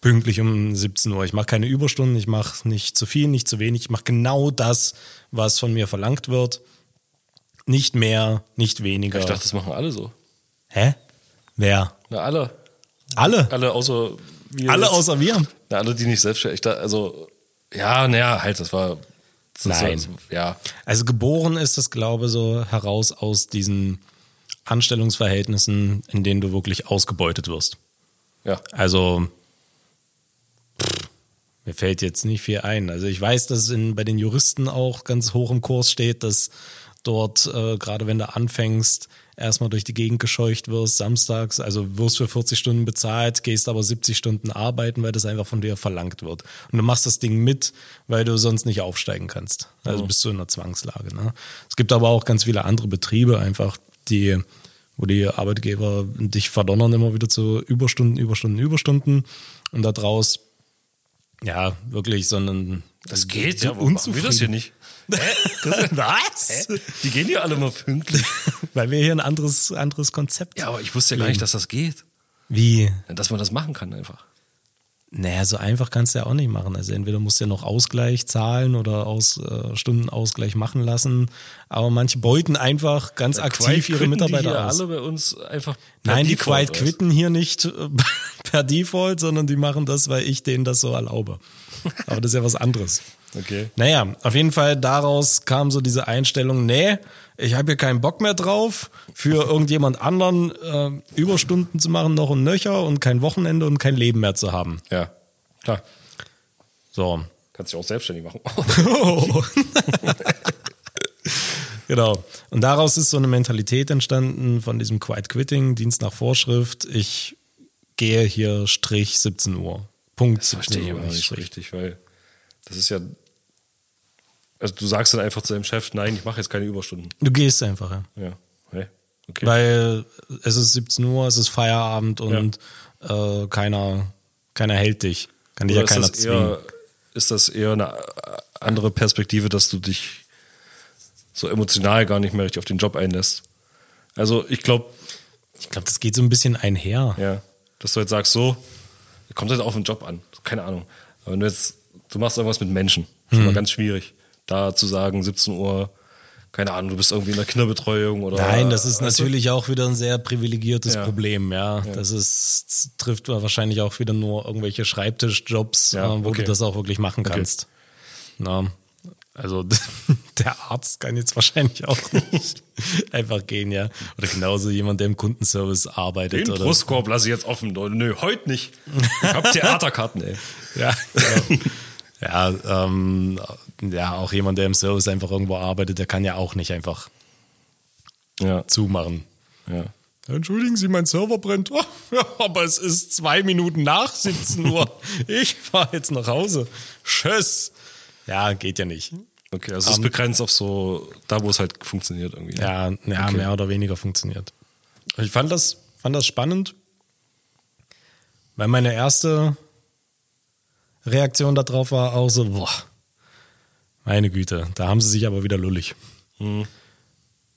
pünktlich um 17 Uhr. Ich mache keine Überstunden, ich mache nicht zu viel, nicht zu wenig, ich mache genau das, was von mir verlangt wird. Nicht mehr, nicht weniger. Ich dachte, das machen alle so. Hä? Wer? Na, alle. Alle? Alle außer wir. Alle jetzt. außer wir? Na, alle, die nicht selbstständig. Dachte, also, ja, naja, halt, das war. Das Nein. Ist, ja. Also geboren ist das, glaube ich, so heraus aus diesen Anstellungsverhältnissen, in denen du wirklich ausgebeutet wirst. Ja. Also pff, mir fällt jetzt nicht viel ein. Also ich weiß, dass in, bei den Juristen auch ganz hoch im Kurs steht, dass dort, äh, gerade wenn du anfängst, erstmal durch die Gegend gescheucht wirst, samstags, also wirst für 40 Stunden bezahlt, gehst aber 70 Stunden arbeiten, weil das einfach von dir verlangt wird. Und du machst das Ding mit, weil du sonst nicht aufsteigen kannst. Also bist du in einer Zwangslage. Ne? Es gibt aber auch ganz viele andere Betriebe einfach, die wo die Arbeitgeber dich verdonnern immer wieder zu Überstunden, Überstunden, Überstunden und da draus ja wirklich so einen Das geht, ja. Warum machen wir das hier nicht? Was? Die gehen ja alle mal pünktlich. Weil wir hier ein anderes, anderes Konzept. Ja, aber ich wusste ja gar nicht, dass das geht. Wie? Dass man das machen kann einfach. Naja, so einfach kannst du ja auch nicht machen. Also entweder musst du ja noch Ausgleich zahlen oder aus äh, Stundenausgleich machen lassen. Aber manche beuten einfach ganz aktiv ihre Mitarbeiter die hier aus. alle bei uns einfach. per Nein, die Default, Quiet weißt quitten hier nicht äh, per Default, sondern die machen das, weil ich denen das so erlaube. Aber das ist ja was anderes. Okay. Naja, auf jeden Fall daraus kam so diese Einstellung, nee, ich habe hier keinen Bock mehr drauf, für irgendjemand anderen äh, Überstunden zu machen, noch ein Nöcher und kein Wochenende und kein Leben mehr zu haben. Ja, klar. So. Kannst dich auch selbstständig machen. Genau. Und daraus ist so eine Mentalität entstanden von diesem Quiet Quitting, Dienst nach Vorschrift. Ich gehe hier Strich 17 Uhr. Punkt Das verstehe ich aber nicht richtig, weil das ist ja. Also du sagst dann einfach zu deinem Chef, nein, ich mache jetzt keine Überstunden. Du gehst einfach, ja. Ja. Hey. Okay. Weil es ist 17 Uhr, es ist Feierabend und äh, keiner, keiner hält dich. Kann dich Oder ja keiner ist, das zwingen. eher, ist das eher eine andere Perspektive, dass du dich so emotional gar nicht mehr richtig auf den Job einlässt? Also ich glaube, Ich glaube, das geht so ein bisschen einher. ja, dass du jetzt sagst, so, kommt halt auf den Job an, keine Ahnung. Aber wenn du jetzt, du machst irgendwas mit Menschen, schon Mhm. mal ganz schwierig, da zu sagen, 17 Uhr, keine Ahnung, du bist irgendwie in der Kinderbetreuung oder. Nein, das ist weißt du? natürlich auch wieder ein sehr privilegiertes Ja. Problem, ja. Das ist, trifft wahrscheinlich auch wieder nur irgendwelche Schreibtischjobs, Ja, äh, wo okay. du das auch wirklich machen kannst. Na, also der Arzt kann jetzt wahrscheinlich auch nicht einfach gehen, ja. Oder genauso jemand, der im Kundenservice arbeitet. Den oder Brustkorb lasse ich jetzt offen. Nö, heute nicht. Ich hab Theaterkarten, ey. Ja, genau. ja, ähm, ja, auch jemand, der im Service einfach irgendwo arbeitet, der kann ja auch nicht einfach Ja, zumachen. ja. Entschuldigen Sie, mein Server brennt. Oh, ja, aber es ist zwei Minuten nach 17 Uhr. Ich fahre jetzt nach Hause. Tschüss. Ja, geht ja nicht. Okay, also es ist begrenzt auf so, da wo es halt funktioniert irgendwie. Ja, ja Okay. mehr oder weniger funktioniert. Ich fand das, fand das spannend, weil meine erste Reaktion darauf war auch so, boah, meine Güte, da haben sie sich aber wieder lullig. Und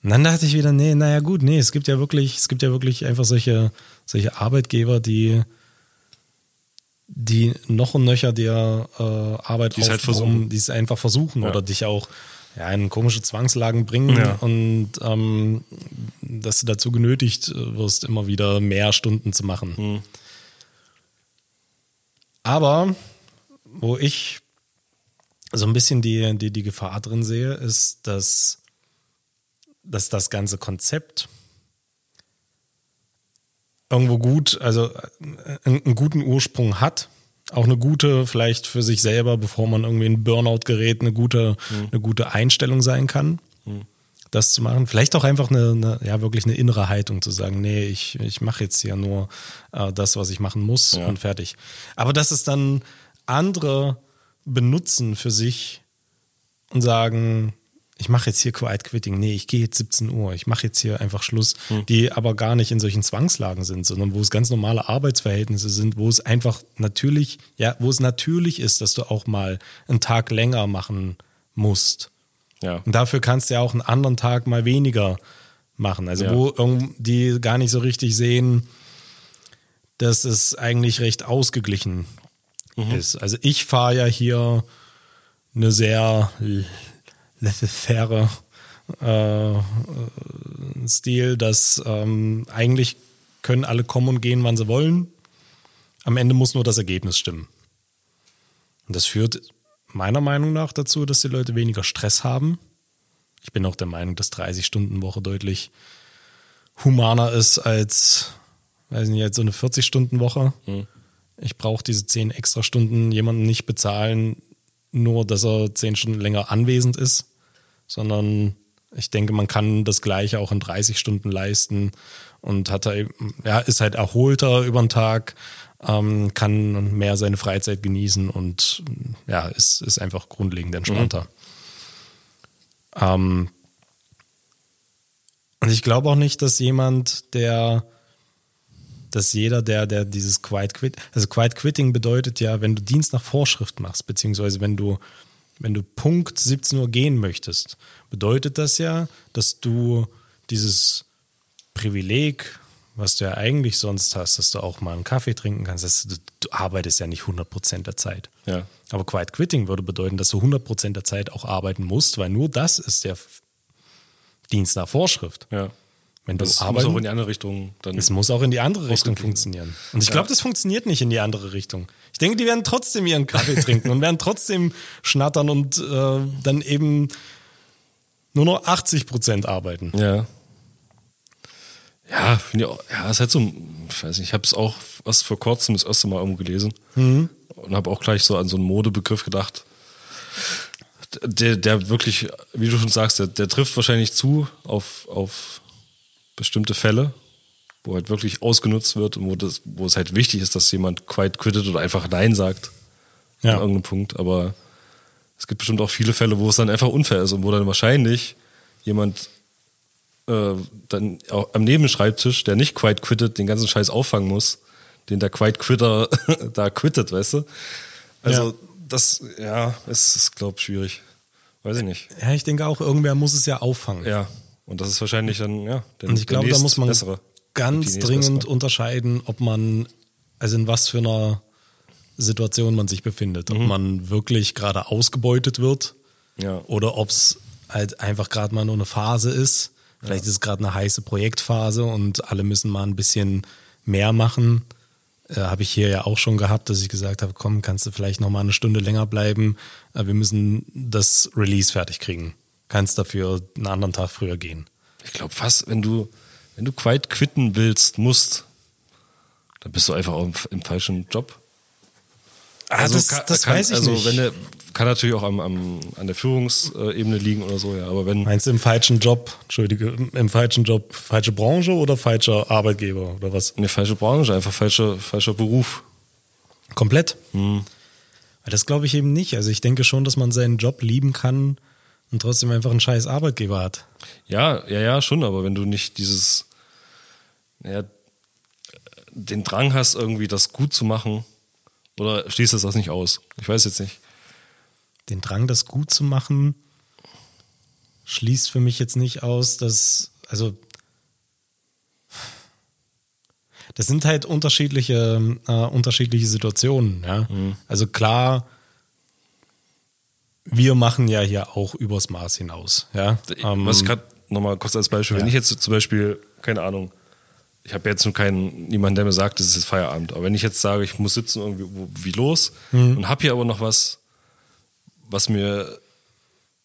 dann dachte ich wieder, nee, naja gut, nee, es gibt ja wirklich, es gibt ja wirklich einfach solche, solche Arbeitgeber, die, die noch und nöcher dir äh, Arbeit Die halt versuchen. die es einfach versuchen Ja. oder dich auch ja, in komische Zwangslagen bringen Ja. und ähm, dass du dazu genötigt wirst, immer wieder mehr Stunden zu machen. Hm. Aber wo ich so ein bisschen die, die, die Gefahr drin sehe, ist, dass, dass das ganze Konzept irgendwo gut, also äh, einen, einen guten Ursprung hat. Auch eine gute, vielleicht für sich selber, bevor man irgendwie in Burnout gerät, eine gute, eine gute Einstellung sein kann, das zu machen. Vielleicht auch einfach eine, eine, ja, wirklich eine innere Haltung zu sagen, nee, ich, ich mache jetzt hier nur äh, das, was ich machen muss Ja. und fertig. Aber dass es dann andere benutzen für sich und sagen, ich mache jetzt hier Quiet Quitting, nee, ich gehe jetzt 17 Uhr, ich mache jetzt hier einfach Schluss, die aber gar nicht in solchen Zwangslagen sind, sondern wo es ganz normale Arbeitsverhältnisse sind, wo es einfach natürlich, ja, wo es natürlich ist, dass du auch mal einen Tag länger machen musst. Ja. Und dafür kannst du ja auch einen anderen Tag mal weniger machen. Also Ja. wo die gar nicht so richtig sehen, dass es eigentlich recht ausgeglichen ist. Also ich fahre ja hier eine sehr laissez-faire äh, äh, Stil, dass ähm, eigentlich können alle kommen und gehen, wann sie wollen. Am Ende muss nur das Ergebnis stimmen. Und das führt meiner Meinung nach dazu, dass die Leute weniger Stress haben. Ich bin auch der Meinung, dass 30-Stunden-Woche deutlich humaner ist als, weiß nicht, jetzt so eine 40-Stunden-Woche. Ich brauche diese 10 extra Stunden jemanden nicht bezahlen, nur dass er 10 Stunden länger anwesend ist, sondern ich denke, man kann das Gleiche auch in 30 Stunden leisten und hat da eben, ja, ist halt erholter über den Tag, ähm, kann mehr seine Freizeit genießen und ja, ist, ist einfach grundlegend entspannter. Ähm, und ich glaube auch nicht, dass jemand, der, dass jeder, der, der dieses Quiet Quit, also Quiet Quitting bedeutet ja, wenn du Dienst nach Vorschrift machst, beziehungsweise wenn du, wenn du Punkt 17 Uhr gehen möchtest, bedeutet das ja, dass du dieses Privileg, was du ja eigentlich sonst hast, dass du auch mal einen Kaffee trinken kannst, dass du, du arbeitest ja nicht 100% der Zeit. Ja. Aber Quiet Quitting würde bedeuten, dass du 100% der Zeit auch arbeiten musst, weil nur das ist der Dienst nach Vorschrift. Ja. Wenn du Das muss auch in die andere Richtung dann. es muss auch in die andere Richtung funktionieren. Und ich glaube, das funktioniert nicht in die andere Richtung. Ich denke, die werden trotzdem ihren Kaffee trinken und werden trotzdem schnattern und äh, dann eben nur noch 80 Prozent arbeiten. Ja. Ja, finde ich auch. Ja, ist halt so, ich weiß nicht, ich habe es auch was vor kurzem das erste Mal irgendwo gelesen Mhm. und habe auch gleich so an so einen Modebegriff gedacht. Der, der wirklich, wie du schon sagst, der, der trifft wahrscheinlich zu auf, auf bestimmte Fälle, wo halt wirklich ausgenutzt wird und wo, das, wo es halt wichtig ist, dass jemand quite quittet oder einfach Nein sagt Ja. an irgendeinem Punkt. Aber es gibt bestimmt auch viele Fälle, wo es dann einfach unfair ist und wo dann wahrscheinlich jemand äh, dann auch am Nebenschreibtisch, der nicht quite quittet, den ganzen Scheiß auffangen muss, den der quite quitter da quittet, weißt du? Also Ja. das, ja, es ist, glaube ich, schwierig. Weiß ich nicht. Ja, ich denke auch, irgendwer muss es ja auffangen. Ja, und das ist wahrscheinlich dann, ja, der, Und ich glaube, da muss man bessere. ganz dringend nächstbessere. unterscheiden, ob man, also in was für einer Situation man sich befindet. Ob man wirklich gerade ausgebeutet wird Ja. oder ob es halt einfach gerade mal nur eine Phase ist. Vielleicht ist es gerade eine heiße Projektphase und alle müssen mal ein bisschen mehr machen. Äh, Habe ich hier ja auch schon gehabt, dass ich gesagt habe, komm, kannst du vielleicht noch mal eine Stunde länger bleiben. Äh, wir müssen das Release fertig kriegen. Kannst dafür einen anderen Tag früher gehen. Ich glaube fast, wenn du, wenn du quite quitten willst, musst, dann bist du einfach auch im, im falschen Job. Ah, das, das weiß ich also nicht. Wenn der, kann natürlich auch am, am, an der Führungsebene liegen oder so, ja. Aber wenn, Meinst du im falschen Job, Entschuldige, im falschen Job, falsche Branche oder falscher Arbeitgeber oder was? eine falsche Branche, einfach falscher, falscher Beruf. Komplett? Weil Das glaube ich eben nicht. Also ich denke schon, dass man seinen Job lieben kann und trotzdem einfach einen scheiß Arbeitgeber hat. Ja, ja, ja, schon, aber wenn du nicht dieses, ja, den Drang hast, irgendwie das gut zu machen, oder schließt das das nicht aus? Ich weiß jetzt nicht. Den Drang, das gut zu machen, schließt für mich jetzt nicht aus, dass, also das sind halt unterschiedliche, äh, unterschiedliche Situationen. Ja? Also klar, wir machen ja hier auch übers Maß hinaus. Ja? Ähm, Was ich gerade nochmal kurz als Beispiel, wenn ja. ich jetzt zum Beispiel, keine Ahnung, ich habe jetzt nur keinen, niemanden, der mir sagt, es ist jetzt Feierabend, aber wenn ich jetzt sage, ich muss sitzen irgendwie wie los Mhm. und habe hier aber noch was, was mir,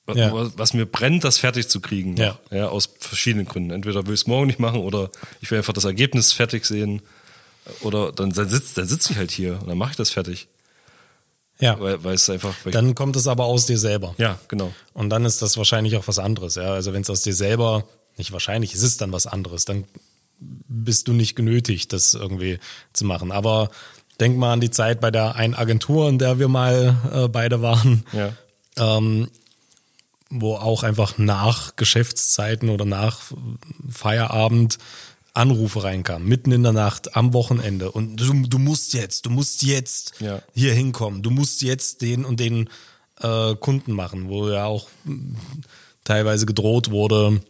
was, Ja. was mir brennt, das fertig zu kriegen. Ja. ja. Aus verschiedenen Gründen. Entweder will ich es morgen nicht machen oder ich will einfach das Ergebnis fertig sehen oder dann, dann sitze dann sitz ich halt hier und dann mache ich das fertig. Ja. Weil, weil es einfach, Dann kommt es aber aus dir selber. ja, genau. Und dann ist das wahrscheinlich auch was anderes. Ja? Also wenn es aus dir selber, nicht wahrscheinlich, es ist dann was anderes, dann bist du nicht genötigt, das irgendwie zu machen. Aber denk mal an die Zeit bei der einen Agentur, in der wir mal äh, beide waren, Ja. ähm, wo auch einfach nach Geschäftszeiten oder nach Feierabend Anrufe reinkamen, mitten in der Nacht, am Wochenende. Und du, du musst jetzt, du musst jetzt Ja. hier hinkommen, du musst jetzt den und den äh, Kunden machen, wo ja auch mh, teilweise gedroht wurde,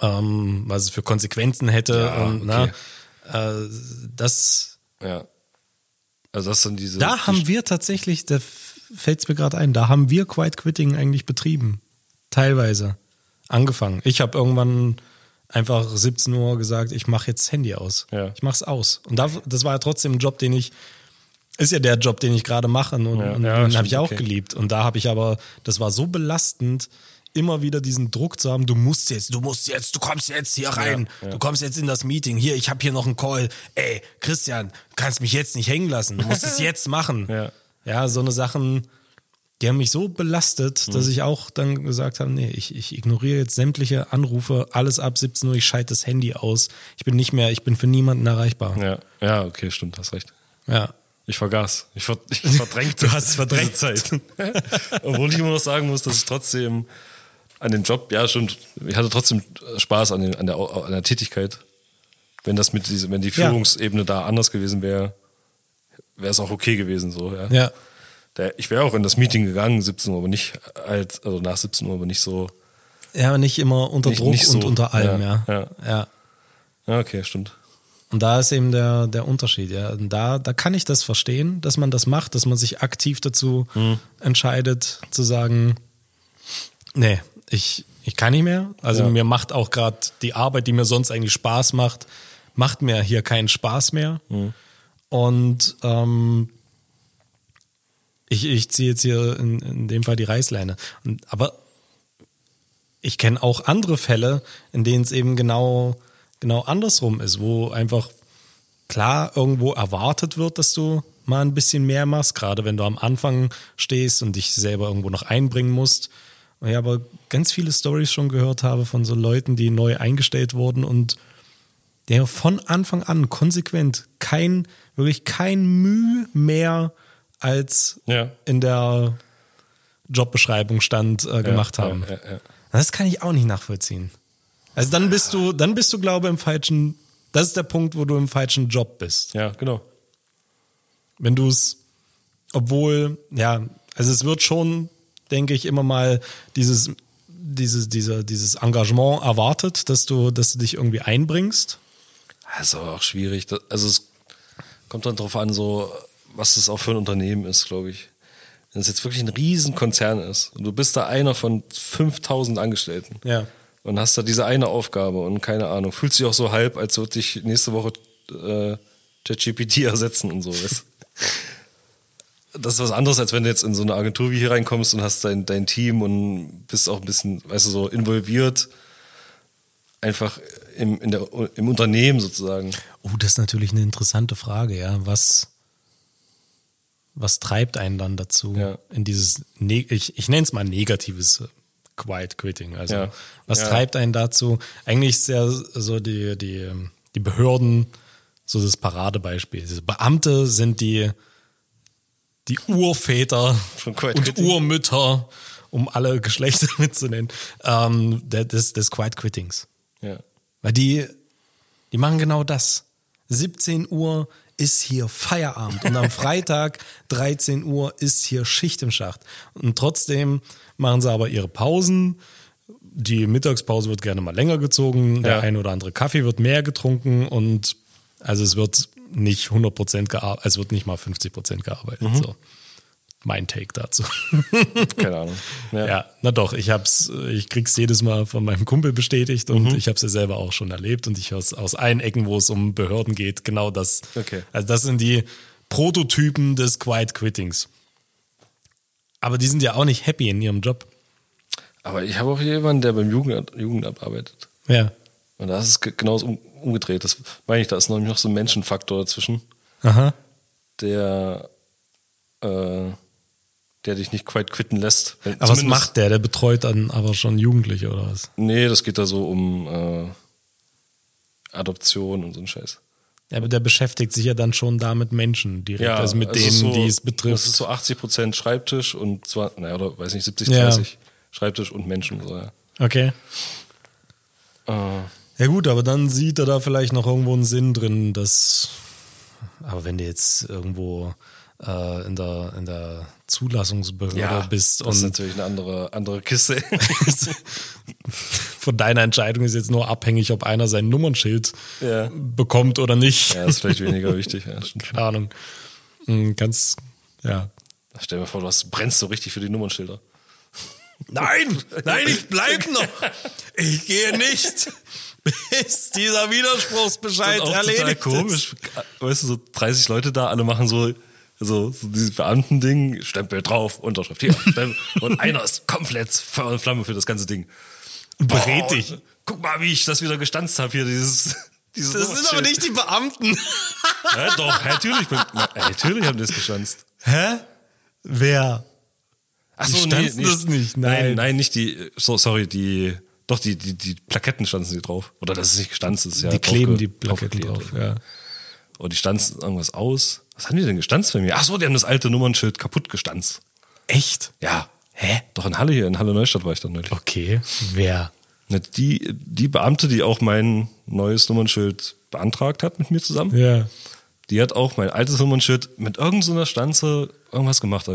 ähm, was es für Konsequenzen hätte. Ja, und, okay. na, äh, das, Ja. Also das sind diese. da die- haben wir tatsächlich, da fällt es mir gerade ein, da haben wir Quiet Quitting eigentlich betrieben. Teilweise. Angefangen. Ich habe irgendwann einfach 17 Uhr gesagt, ich mache jetzt das Handy aus. Ja. Ich mach's aus. Und da, das war ja trotzdem ein Job, den ich, ist ja der Job, den ich gerade mache und, Ja, und ja, den habe ich auch okay. geliebt. Und da habe ich aber, das war so belastend, immer wieder diesen Druck zu haben, du musst jetzt, du musst jetzt, du kommst jetzt hier rein, du kommst jetzt in das Meeting, hier, ich habe hier noch einen Call, ey, Christian, du kannst mich jetzt nicht hängen lassen, du musst es jetzt machen. Ja. ja, so eine Sachen, die haben mich so belastet, Mhm. dass ich auch dann gesagt habe, nee, ich, ich ignoriere jetzt sämtliche Anrufe, alles ab 17 Uhr, ich schalte das Handy aus, ich bin nicht mehr, ich bin für niemanden erreichbar. Ja, ja, okay, stimmt, hast recht. Ja. Ich vergaß. Ich, ver ich verdrängte. Du hast es verdrängt. Zeit. Obwohl ich immer noch sagen muss, dass ich trotzdem an den Job, ja, stimmt. Ich hatte trotzdem Spaß an, den, an, der, an der Tätigkeit. Wenn das mit diese, wenn die Ja. Führungsebene da anders gewesen wäre, wäre es auch okay gewesen, so, ja. Ja. Der, ich wäre auch in das Meeting gegangen, 17 Uhr, aber nicht als, also nach 17 Uhr, aber nicht so. Ja, nicht immer unter Nicht- Druck nicht so. und unter allem, ja. Ja, ja. ja. Okay, stimmt. Und da ist eben der, der Unterschied, ja. Und da, da kann ich das verstehen, dass man das macht, dass man sich aktiv dazu Mhm. entscheidet, zu sagen, nee, ich, ich kann nicht mehr. Also Ja. mir macht auch gerade die Arbeit, die mir sonst eigentlich Spaß macht, macht mir hier keinen Spaß mehr. Und ähm, ich, ich ziehe jetzt hier in, in dem Fall die Reißleine. Und, aber ich kenne auch andere Fälle, in denen es eben genau, genau andersrum ist, wo einfach klar irgendwo erwartet wird, dass du mal ein bisschen mehr machst, gerade wenn du am Anfang stehst und dich selber irgendwo noch einbringen musst. Ich aber ganz viele Stories schon gehört habe von so Leuten, die neu eingestellt wurden und der von Anfang an konsequent kein, wirklich kein Mühe mehr als Ja. in der Jobbeschreibung stand, äh, gemacht ja, haben. Ja. Das kann ich auch nicht nachvollziehen. Also dann bist du, dann bist du, glaube ich, im falschen, das ist der Punkt, wo du im falschen Job bist. ja genau. Wenn du es, obwohl, ja, also es wird schon, denke ich, immer mal dieses, dieses, dieser, dieses Engagement erwartet, dass du, dass du dich irgendwie einbringst. Das ist aber auch schwierig. Also es kommt dann drauf an, so was das auch für ein Unternehmen ist, glaube ich. Wenn es jetzt wirklich ein Riesenkonzern ist und du bist da einer von 5000 Angestellten Ja. und hast da diese eine Aufgabe und keine Ahnung, fühlst dich auch so halb, als würde dich nächste Woche äh, ChatGPT ersetzen und so. Weißt? Das ist was anderes, als wenn du jetzt in so eine Agentur wie hier reinkommst und hast dein, dein Team und bist auch ein bisschen, weißt du, so involviert, einfach im, in der, im Unternehmen sozusagen. Oh, das ist natürlich eine interessante Frage, ja. Was, was treibt einen dann dazu, Ja. in dieses, ne ich, ich nenne es mal negatives Quiet Quitting. Also, Ja. was Ja. treibt einen dazu? Eigentlich ist ja so die, die, die Behörden so das Paradebeispiel. Diese Beamte sind die, die Urväter und. Urmütter, um alle Geschlechter mitzunennen, ähm, des, des Quiet Quittings. Ja. Weil die, die machen genau das. 17 Uhr ist hier Feierabend und am Freitag 13 Uhr ist hier Schicht im Schacht. Und trotzdem machen sie aber ihre Pausen. Die Mittagspause wird gerne mal länger gezogen, der Ja. ein oder andere Kaffee wird mehr getrunken und also es wird nicht 100 Prozent gearbeitet, es wird nicht mal 50 Prozent gearbeitet. So. Mein Take dazu. Keine Ahnung. Ja. Ja, na doch, ich hab's, ich krieg's jedes Mal von meinem Kumpel bestätigt und ich habe es ja selber auch schon erlebt und ich aus, aus allen Ecken, wo es um Behörden geht, genau das. Okay. Also das sind die Prototypen des Quiet Quittings. Aber die sind ja auch nicht happy in ihrem Job. Aber ich habe auch jemanden, der beim Jugendamt, Jugendamt arbeitet. Ja. Und da ist es ge- genauso um, umgedreht. Das meine ich, da ist nämlich noch so ein Menschenfaktor dazwischen, Aha. der, äh, der dich nicht quite quitten lässt. Aber was macht der? Der betreut dann aber schon Jugendliche oder was? Nee, das geht da so um äh, Adoption und so ein Scheiß. Ja, aber der beschäftigt sich ja dann schon da mit Menschen direkt, also mit denen, so, die es Das betrifft. ist so 80 Prozent Schreibtisch und zwar, naja, oder weiß nicht, 70, Ja. 30 Schreibtisch und Menschen. So, ja. Okay. Äh, Ja gut, aber dann sieht er da vielleicht noch irgendwo einen Sinn drin, dass, aber wenn du jetzt irgendwo äh, in, der, in der Zulassungsbehörde bist das ist natürlich eine andere, andere Kiste. von deiner Entscheidung ist jetzt nur abhängig, ob einer sein Nummernschild Ja. bekommt oder nicht. ja, ist vielleicht weniger wichtig. Ja. Keine Ahnung. Hm, Ganz, ja. Stell dir vor, du hast, brennst so richtig für die Nummernschilder. Nein, nein, ich bleib noch. Ich gehe nicht, bis dieser Widerspruchsbescheid Das ist erledigt total komisch. Weißt du, so 30 Leute da, alle machen so, so, so dieses Beamtending, Stempel drauf, Unterschrift hier, Stempel. und einer ist komplett Feuer und Flamme für das ganze Ding. Berät dich. Guck mal, wie ich das wieder gestanzt habe hier, dieses, dieses Das sind aber nicht die Beamten. Ja, doch, natürlich. Na, natürlich haben die das gestanzt. Hä? Wer? Ach Die stanzen das nicht, nein. Nein, nein, nicht die, so, sorry, die, doch, die, die, die Plaketten stanzen die drauf. Oder das ist nicht gestanzt, das ist ja die kleben die Plaketten draufgeklebt. drauf, ja. Oder die stanzen irgendwas aus. Was haben die denn gestanzt bei mir? Ach so, die haben das alte Nummernschild kaputt gestanzt. Echt? Ja. Hä? Doch in Halle hier, in Halle Neustadt war ich dann neulich. Okay. Wer? Die, die Beamte, die auch mein neues Nummernschild beantragt hat mit mir zusammen, Ja. die hat auch mein altes Nummernschild mit irgendeiner Stanze irgendwas gemacht.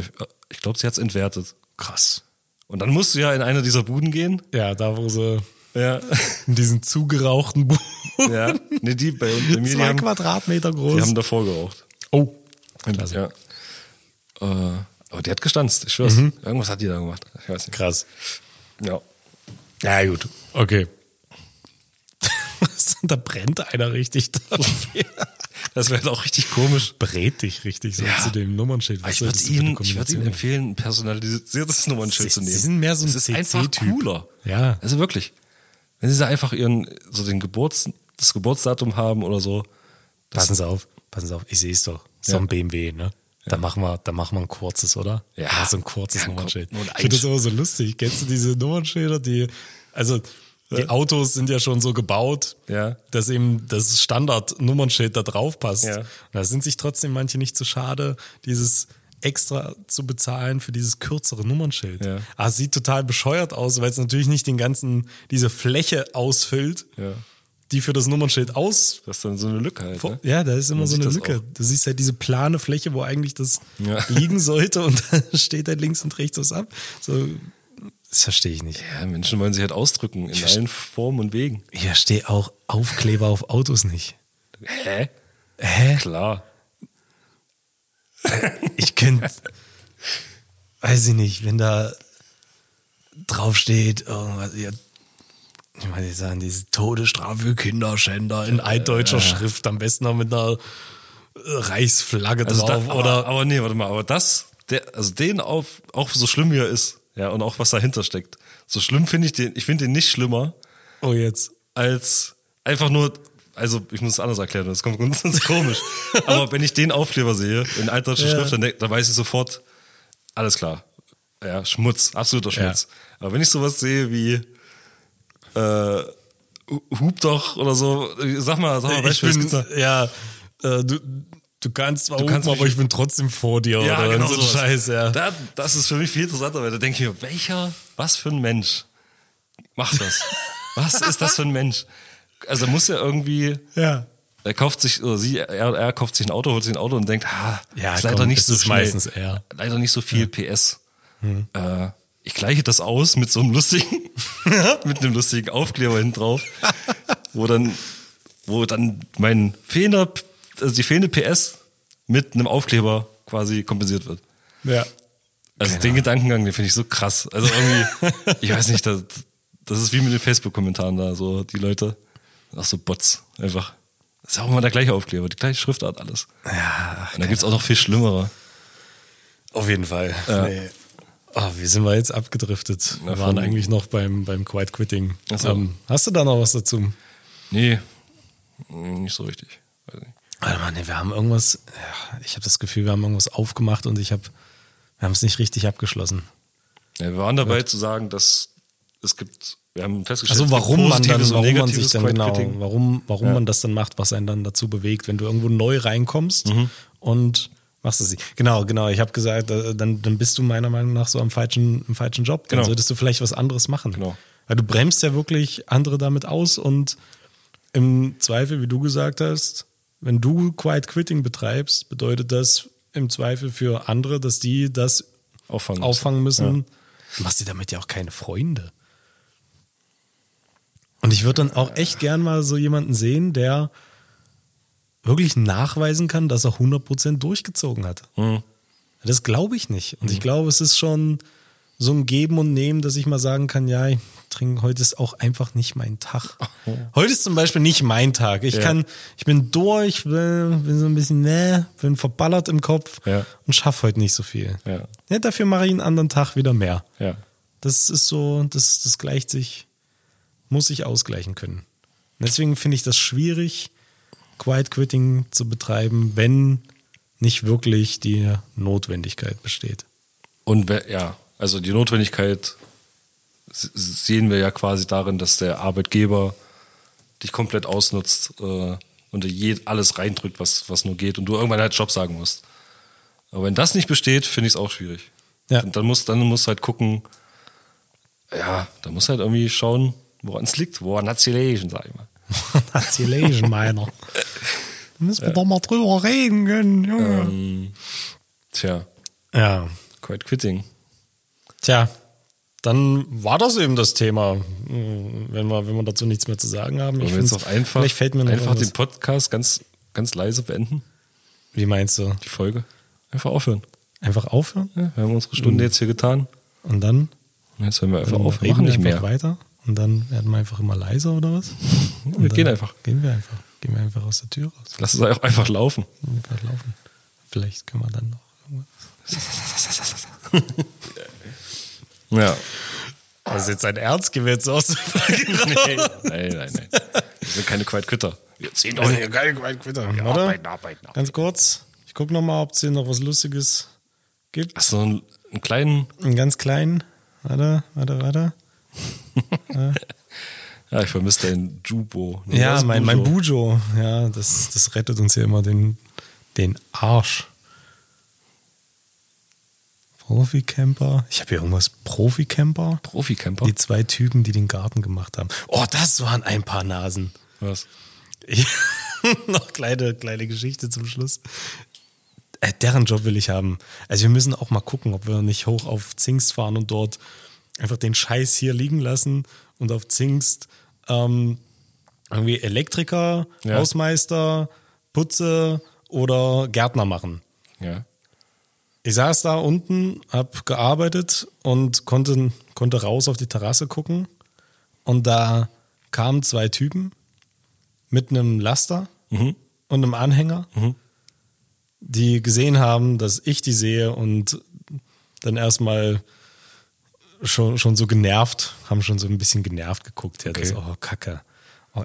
Ich, glaube, sie hat es entwertet. Krass. Und dann musst du ja in eine dieser Buden gehen. Ja, da wo sie Ja. in diesen zugerauchten Buch. Ja. Nee, die bei, bei mir, Zwei haben, Quadratmeter groß. die haben davor geraucht. oh. Klasse. Ja. Äh, aber die hat gestanzt, ich schwör's. Mhm. Irgendwas hat die da gemacht. Ich weiß nicht. Krass. Ja. Ja, gut. Okay. da brennt einer richtig drauf. Das wäre auch richtig komisch. Brät dich richtig so Ja. zu dem Nummernschild. Was Ich würde Ihnen, ich würd Ihnen empfehlen, ein personalisiertes Nummernschild zu nehmen. Sie sind mehr so ein das ist einfach CC-Typ. cooler. Ja. Also wirklich. Wenn Sie da einfach Ihren, so den Geburts, das Geburtsdatum haben oder so. Passen Sie auf, passen Sie auf. Ich sehe es doch. So Ja. ein BMW, ne? Da machen wir, da machen wir ein kurzes, oder? Ja. so ein kurzes Ja, Nummernschild. Ich finde das immer so lustig. Kennst du diese Nummernschilder, die, also, die Autos sind ja schon so gebaut, Ja. dass eben das Standard-Nummernschild da drauf passt. Ja. Da sind sich trotzdem manche nicht zu schade, dieses extra zu bezahlen für dieses kürzere Nummernschild. Ja. Aber es sieht total bescheuert aus, weil es natürlich nicht den ganzen, diese Fläche ausfüllt, Ja. Die für das Nummernschild aus Das ist dann so eine Lücke halt. Ne? Ja, da ist immer Man so eine Lücke. Du siehst halt diese plane Fläche, wo eigentlich das Ja. liegen sollte und da steht halt links und rechts was ab. So, das verstehe ich nicht. Ja, Menschen wollen sich halt ausdrücken in allen Formen und Wegen. Ich verstehe auch Aufkleber auf Autos nicht. Hä? Hä? Klar. Ich könnte, weiß ich nicht, wenn da draufsteht, irgendwas, ja, ich meine, die sagen, diese Todesstrafe für Kinderschänder in altdeutscher Schrift, am besten noch mit einer äh, Reichsflagge Also drauf da, oder aber, aber nee, warte mal, aber das, der, also den auf, auch so schlimm wie er ist, ja, und auch was dahinter steckt. So schlimm finde ich den, ich finde den nicht schlimmer, oh jetzt. als einfach nur, also ich muss es anders erklären, das kommt ganz komisch. Aber wenn ich den Aufkleber sehe, in altdeutscher Ja. Schrift, dann, dann weiß ich sofort, alles klar. Ja, Schmutz, absoluter Schmutz. Aber wenn ich sowas sehe wie äh, Hub doch oder so, sag mal, sag mal, ich Beispiel, was bin, ja, äh, du, du kannst zwar Du hupen, kannst mich- aber ich bin trotzdem vor dir Ja, oder genau so sowas. Scheiß, ja. Da, das ist für mich viel interessanter, weil da denke ich mir, welcher, was für ein Mensch macht das? was ist das für ein Mensch? Also muss ja irgendwie, ja. er kauft sich, oder sie, er, er kauft sich ein Auto, holt sich ein Auto und denkt, ah, Ja, ist leider komm, nicht so schnell, meistens er. leider nicht so viel PS. Hm. Äh, ich gleiche das aus mit so einem lustigen, mit einem lustigen Aufkleber hinten drauf, wo dann, wo dann mein fehlender, also die fehlende PS mit einem Aufkleber quasi kompensiert wird. Ja. Also den Gedankengang, den finde ich so krass. Also irgendwie, ich weiß nicht, das, das ist wie mit den Facebook-Kommentaren da, so die Leute, auch so Bots, einfach. Das ist auch immer der gleiche Aufkleber, die gleiche Schriftart, alles. Ja, Und da gibt's auch noch viel schlimmere. auf jeden Fall. Ja. Nee. Oh, wie sind wir jetzt abgedriftet? Wir waren eigentlich noch beim, beim Quiet Quitting. So. Ähm, hast du da noch was dazu? Nee, nicht so richtig. Warte mal, nee, wir haben irgendwas, ja, ich habe das Gefühl, wir haben irgendwas aufgemacht und ich habe, wir haben es nicht richtig abgeschlossen. Ja, wir waren dabei zu sagen, dass es gibt, wir haben festgestellt, Also warum man dann, warum man sich dann genau, Quiet-Quitting. warum, warum Ja. man das dann macht, was einen dann dazu bewegt, wenn du irgendwo neu reinkommst Mhm. und machst du sie. Genau, genau. Ich habe gesagt, äh, dann, dann bist du meiner Meinung nach so am falschen, im falschen Job. Dann Genau. solltest du vielleicht was anderes machen. Genau. Weil du bremst ja wirklich andere damit aus und im Zweifel, wie du gesagt hast, wenn du Quiet Quitting betreibst, bedeutet das im Zweifel für andere, dass die das Auffangen müssen. auffangen müssen. Du machst dir damit ja auch keine Freunde. Und ich würde dann auch echt gern mal so jemanden sehen, der wirklich nachweisen kann, dass er 100% durchgezogen hat. Mhm. Das glaube ich nicht. Und ich glaube, es ist schon so ein Geben und Nehmen, dass ich mal sagen kann, ja, ich trinke, heute ist auch einfach nicht mein Tag. Heute ist zum Beispiel nicht mein Tag. Ich Ja. kann, ich bin durch, bin, bin so ein bisschen, ne, bin verballert im Kopf Ja. und schaffe heute nicht so viel. Ja. Ja, dafür mache ich einen anderen Tag wieder mehr. Ja. Das ist so, das, das gleicht sich, muss sich ausgleichen können. Und deswegen finde ich das schwierig, Quiet Quitting zu betreiben, wenn nicht wirklich die Notwendigkeit besteht. Und ja, also die Notwendigkeit sehen wir ja quasi darin, dass der Arbeitgeber dich komplett ausnutzt äh, und dir alles reindrückt, was, was nur geht und du irgendwann halt Job sagen musst. Aber wenn das nicht besteht, finde ich es auch schwierig. Ja. Und dann musst dann musst du halt gucken, ja, da musst du halt irgendwie schauen, woran es liegt, woran hat's gelegen, sag ich mal. Erzählation meiner. Da müssen wir doch mal drüber reden können, Junge. Ähm, tja, Ja. Quiet Quitting. Tja, dann war das eben das Thema. Wenn wir, wenn wir dazu nichts mehr zu sagen haben. Ich find's- auch einfach, vielleicht fällt mir noch einfach irgendwas- den Podcast ganz, ganz leise beenden, Wie meinst du? die Folge? Einfach aufhören. Einfach aufhören Ja, wir haben unsere Stunde jetzt hier getan. und dann, Jetzt hören wir einfach dann auf. Wir machen nicht mehr. weiter Und dann werden wir einfach immer leiser oder was? Und Wir gehen einfach. Gehen wir einfach. Gehen wir einfach aus der Tür raus. Lass es auch einfach laufen. Einfach laufen. Vielleicht können wir dann noch irgendwas. Ja. Das ist jetzt ein Ernstgewitz aus der Nee, nein, nein, nein. Wir sind keine Quiet Quitter. Wir ziehen Also, geil, geil, Quitter. Ja, Warte. arbeiten, arbeiten, arbeiten. Ganz kurz. Ich gucke nochmal, ob es hier noch was Lustiges gibt. Hast du einen, einen kleinen. Einen ganz kleinen. Warte, warte, warte. Ja, ich vermisse deinen Jubo. Nee, Ja, mein, mein Bujo. Bujo. Ja, das, das rettet uns hier immer den, den Arsch. Profi-Camper. Ich habe hier irgendwas. Profi-Camper? Profi-Camper. Die zwei Typen, die den Garten gemacht haben. Oh, das waren ein paar Nasen. Was? Ich, noch kleine, kleine Geschichte zum Schluss. Äh, deren Job will ich haben. Also wir müssen auch mal gucken, ob wir nicht hoch auf Zingst fahren und dort einfach den Scheiß hier liegen lassen und auf Zingst ähm, irgendwie Elektriker, Ja. Hausmeister, Putze oder Gärtner machen. Ja. Ich saß da unten, hab gearbeitet und konnte, konnte raus auf die Terrasse gucken. Und da kamen zwei Typen mit einem Laster und einem Anhänger, die gesehen haben, dass ich die sehe und dann erstmal schon, schon so genervt, haben schon so ein bisschen genervt geguckt. Ja, das, Okay. oh, Kacke.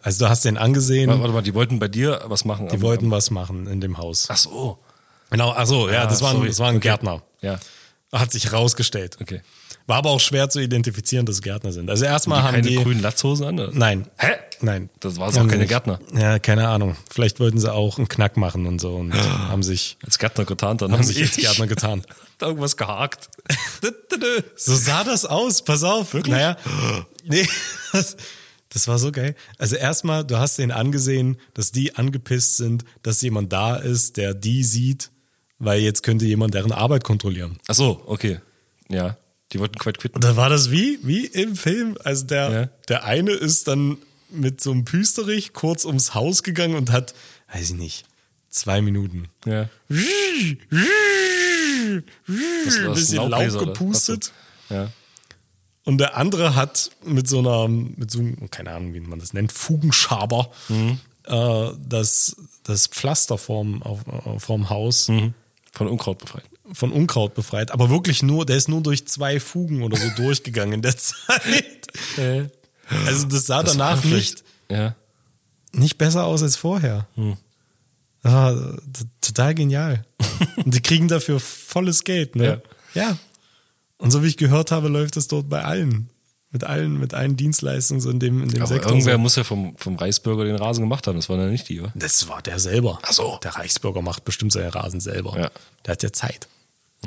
Also du hast den angesehen, Warte, warte mal, die wollten bei dir was machen. die wollten was machen in dem Haus. Ach so. Genau, also ja, Ah, das war, ein, das war ein Okay. Gärtner. Ja. Hat sich herausgestellt. Okay. War aber auch schwer zu identifizieren, dass es Gärtner sind. Also erstmal Die haben keine die. grünen Latzhosen an? oder? Nein. Hä? Nein. Das waren auch keine Gärtner. Ja, keine Ahnung. Vielleicht wollten sie auch einen Knack machen und so und haben sich, Als Gärtner getarnt, dann haben haben sich jetzt Gärtner getan. irgendwas gehakt. So sah das aus. Pass auf. Wirklich? Naja. Nee. Das, das war so geil. Also erstmal, du hast denen angesehen, dass die angepisst sind, dass jemand da ist, der die sieht, weil jetzt könnte jemand deren Arbeit kontrollieren. Ach so, okay. Ja. Die wollten quite quitten. Und da war das wie, wie im Film. Also der, Ja. der eine ist dann mit so einem Püsterich kurz ums Haus gegangen und hat, weiß ich nicht, zwei Minuten. Ja. ein war das, bisschen ein Laub gepustet. Ja. Und der andere hat mit so einer, mit so einem, keine Ahnung, wie man das nennt, Fugenschaber, Mhm. äh, das, das Pflaster vorm, auf, äh, vorm Haus Mhm. Von Unkraut befreit. Von Unkraut befreit. Aber wirklich nur, der ist nur durch zwei Fugen oder so durchgegangen in der Zeit. Also das sah Das danach war nicht, Ja. nicht besser aus als vorher. Das war t- total genial. Und die kriegen dafür volles Geld, ne? Ja. Und so wie ich gehört habe, läuft das dort bei allen. Mit allen, mit allen Dienstleistungen so in dem, in dem Aber Sektor. irgendwer muss ja vom, vom Reisbürger den Rasen gemacht haben. Das waren ja nicht die, oder? Das war der selber. Ach so. Der Reichsbürger macht bestimmt seinen Rasen selber. Ja. Der hat ja Zeit.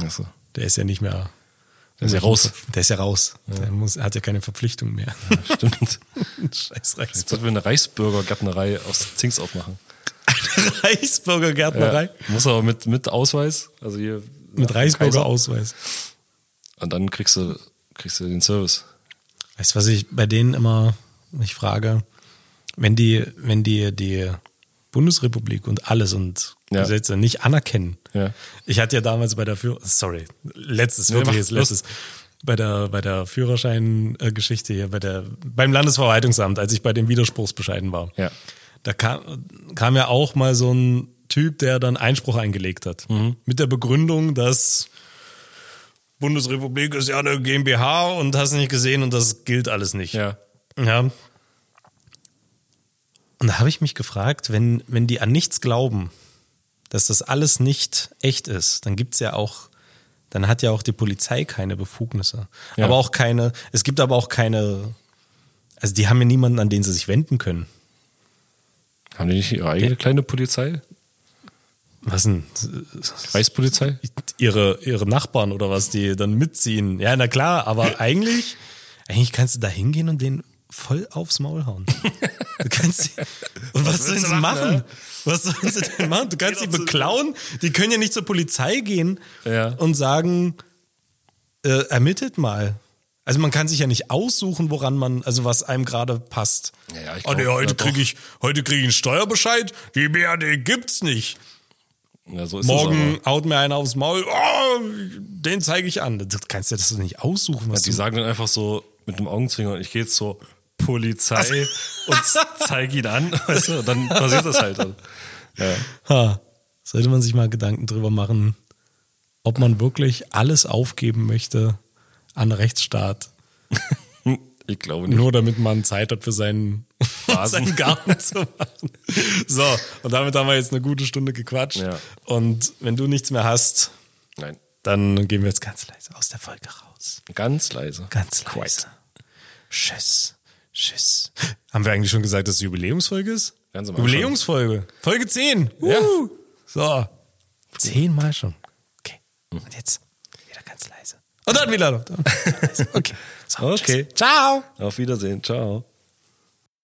Ach so. Der ist ja nicht mehr. Der ist ja raus. Der ist ja raus. Der muss, hat ja keine Verpflichtung mehr. Stimmt. Scheiß Jetzt Reichsbürger. sollten wir eine Reisbürgergärtnerei aus Zings aufmachen. Reichsbürger Gärtnerei. Muss aber mit, mit Ausweis. Also hier. Mit nach Reichsbürger Kaiser. Ausweis. Und dann kriegst du, kriegst du den Service. Weißt du, was ich bei denen immer mich frage? Wenn die, wenn die die Bundesrepublik und alles und Ja. Gesetze nicht anerkennen. Ja. Ich hatte ja damals bei der Führ sorry, letztes, Nee, letztes. Bei der, bei der Führerschein-Geschichte hier, bei der, beim Landesverwaltungsamt, als ich bei den Widerspruchsbescheiden war. Ja. Da kam, kam ja auch mal so ein Typ, der dann Einspruch eingelegt hat. Mhm. Mit der Begründung, dass Bundesrepublik ist ja eine GmbH und hast nicht gesehen und das gilt alles nicht. Ja. Ja. Und da habe ich mich gefragt, wenn, wenn die an nichts glauben, dass das alles nicht echt ist, dann gibt's ja auch, dann hat ja auch die Polizei keine Befugnisse. Ja. Aber auch keine, es gibt aber auch keine, also die haben ja niemanden, an den sie sich wenden können. Haben die nicht ihre eigene kleine Polizei? Was denn? Reichspolizei? Ihre, ihre Nachbarn oder was, die dann mitziehen. Ja, na klar, aber eigentlich, eigentlich kannst du da hingehen und den voll aufs Maul hauen. Du kannst sie, und was, sollen willst sie du machen? machen, ne? Was sollen sie denn machen? Du kannst sie beklauen. Die können ja nicht zur Polizei gehen Ja. und sagen, äh, ermittelt mal. Also man kann sich ja nicht aussuchen, woran man, also was einem gerade passt. Ja, ja, ich oh, nee, glaub, heute ja, doch. kriege ich, heute kriege ich einen Steuerbescheid. Die BRD gibt's nicht. Ja, so Morgen haut mir einer aufs Maul, oh, den zeige ich an. Du kannst ja das nicht aussuchen, was aber. Die du sagen dann einfach so mit einem Augenzwinger, ich gehe jetzt zur Polizei und zeig ihn an, weißt du, dann passiert das halt. Ja. Ha. Sollte man sich mal Gedanken drüber machen, ob man wirklich alles aufgeben möchte an Rechtsstaat. Ich glaube nicht. Nur damit man Zeit hat für seinen, seinen Garten zu machen. So, und damit haben wir jetzt eine gute Stunde gequatscht. Ja. Und wenn du nichts mehr hast, Nein. dann gehen wir jetzt ganz leise aus der Folge raus. Ganz leise. Ganz leise. Tschüss. Tschüss. Haben wir eigentlich schon gesagt, dass es Jubiläumsfolge ist? Ganz am Anfang. Jubiläumsfolge. Folge 10. Ja. Uh. So. Zehnmal schon. Okay. Und jetzt wieder ganz leise. Und dann wieder. noch. Okay. So, Okay. tschüss. Ciao. Auf Wiedersehen. Ciao.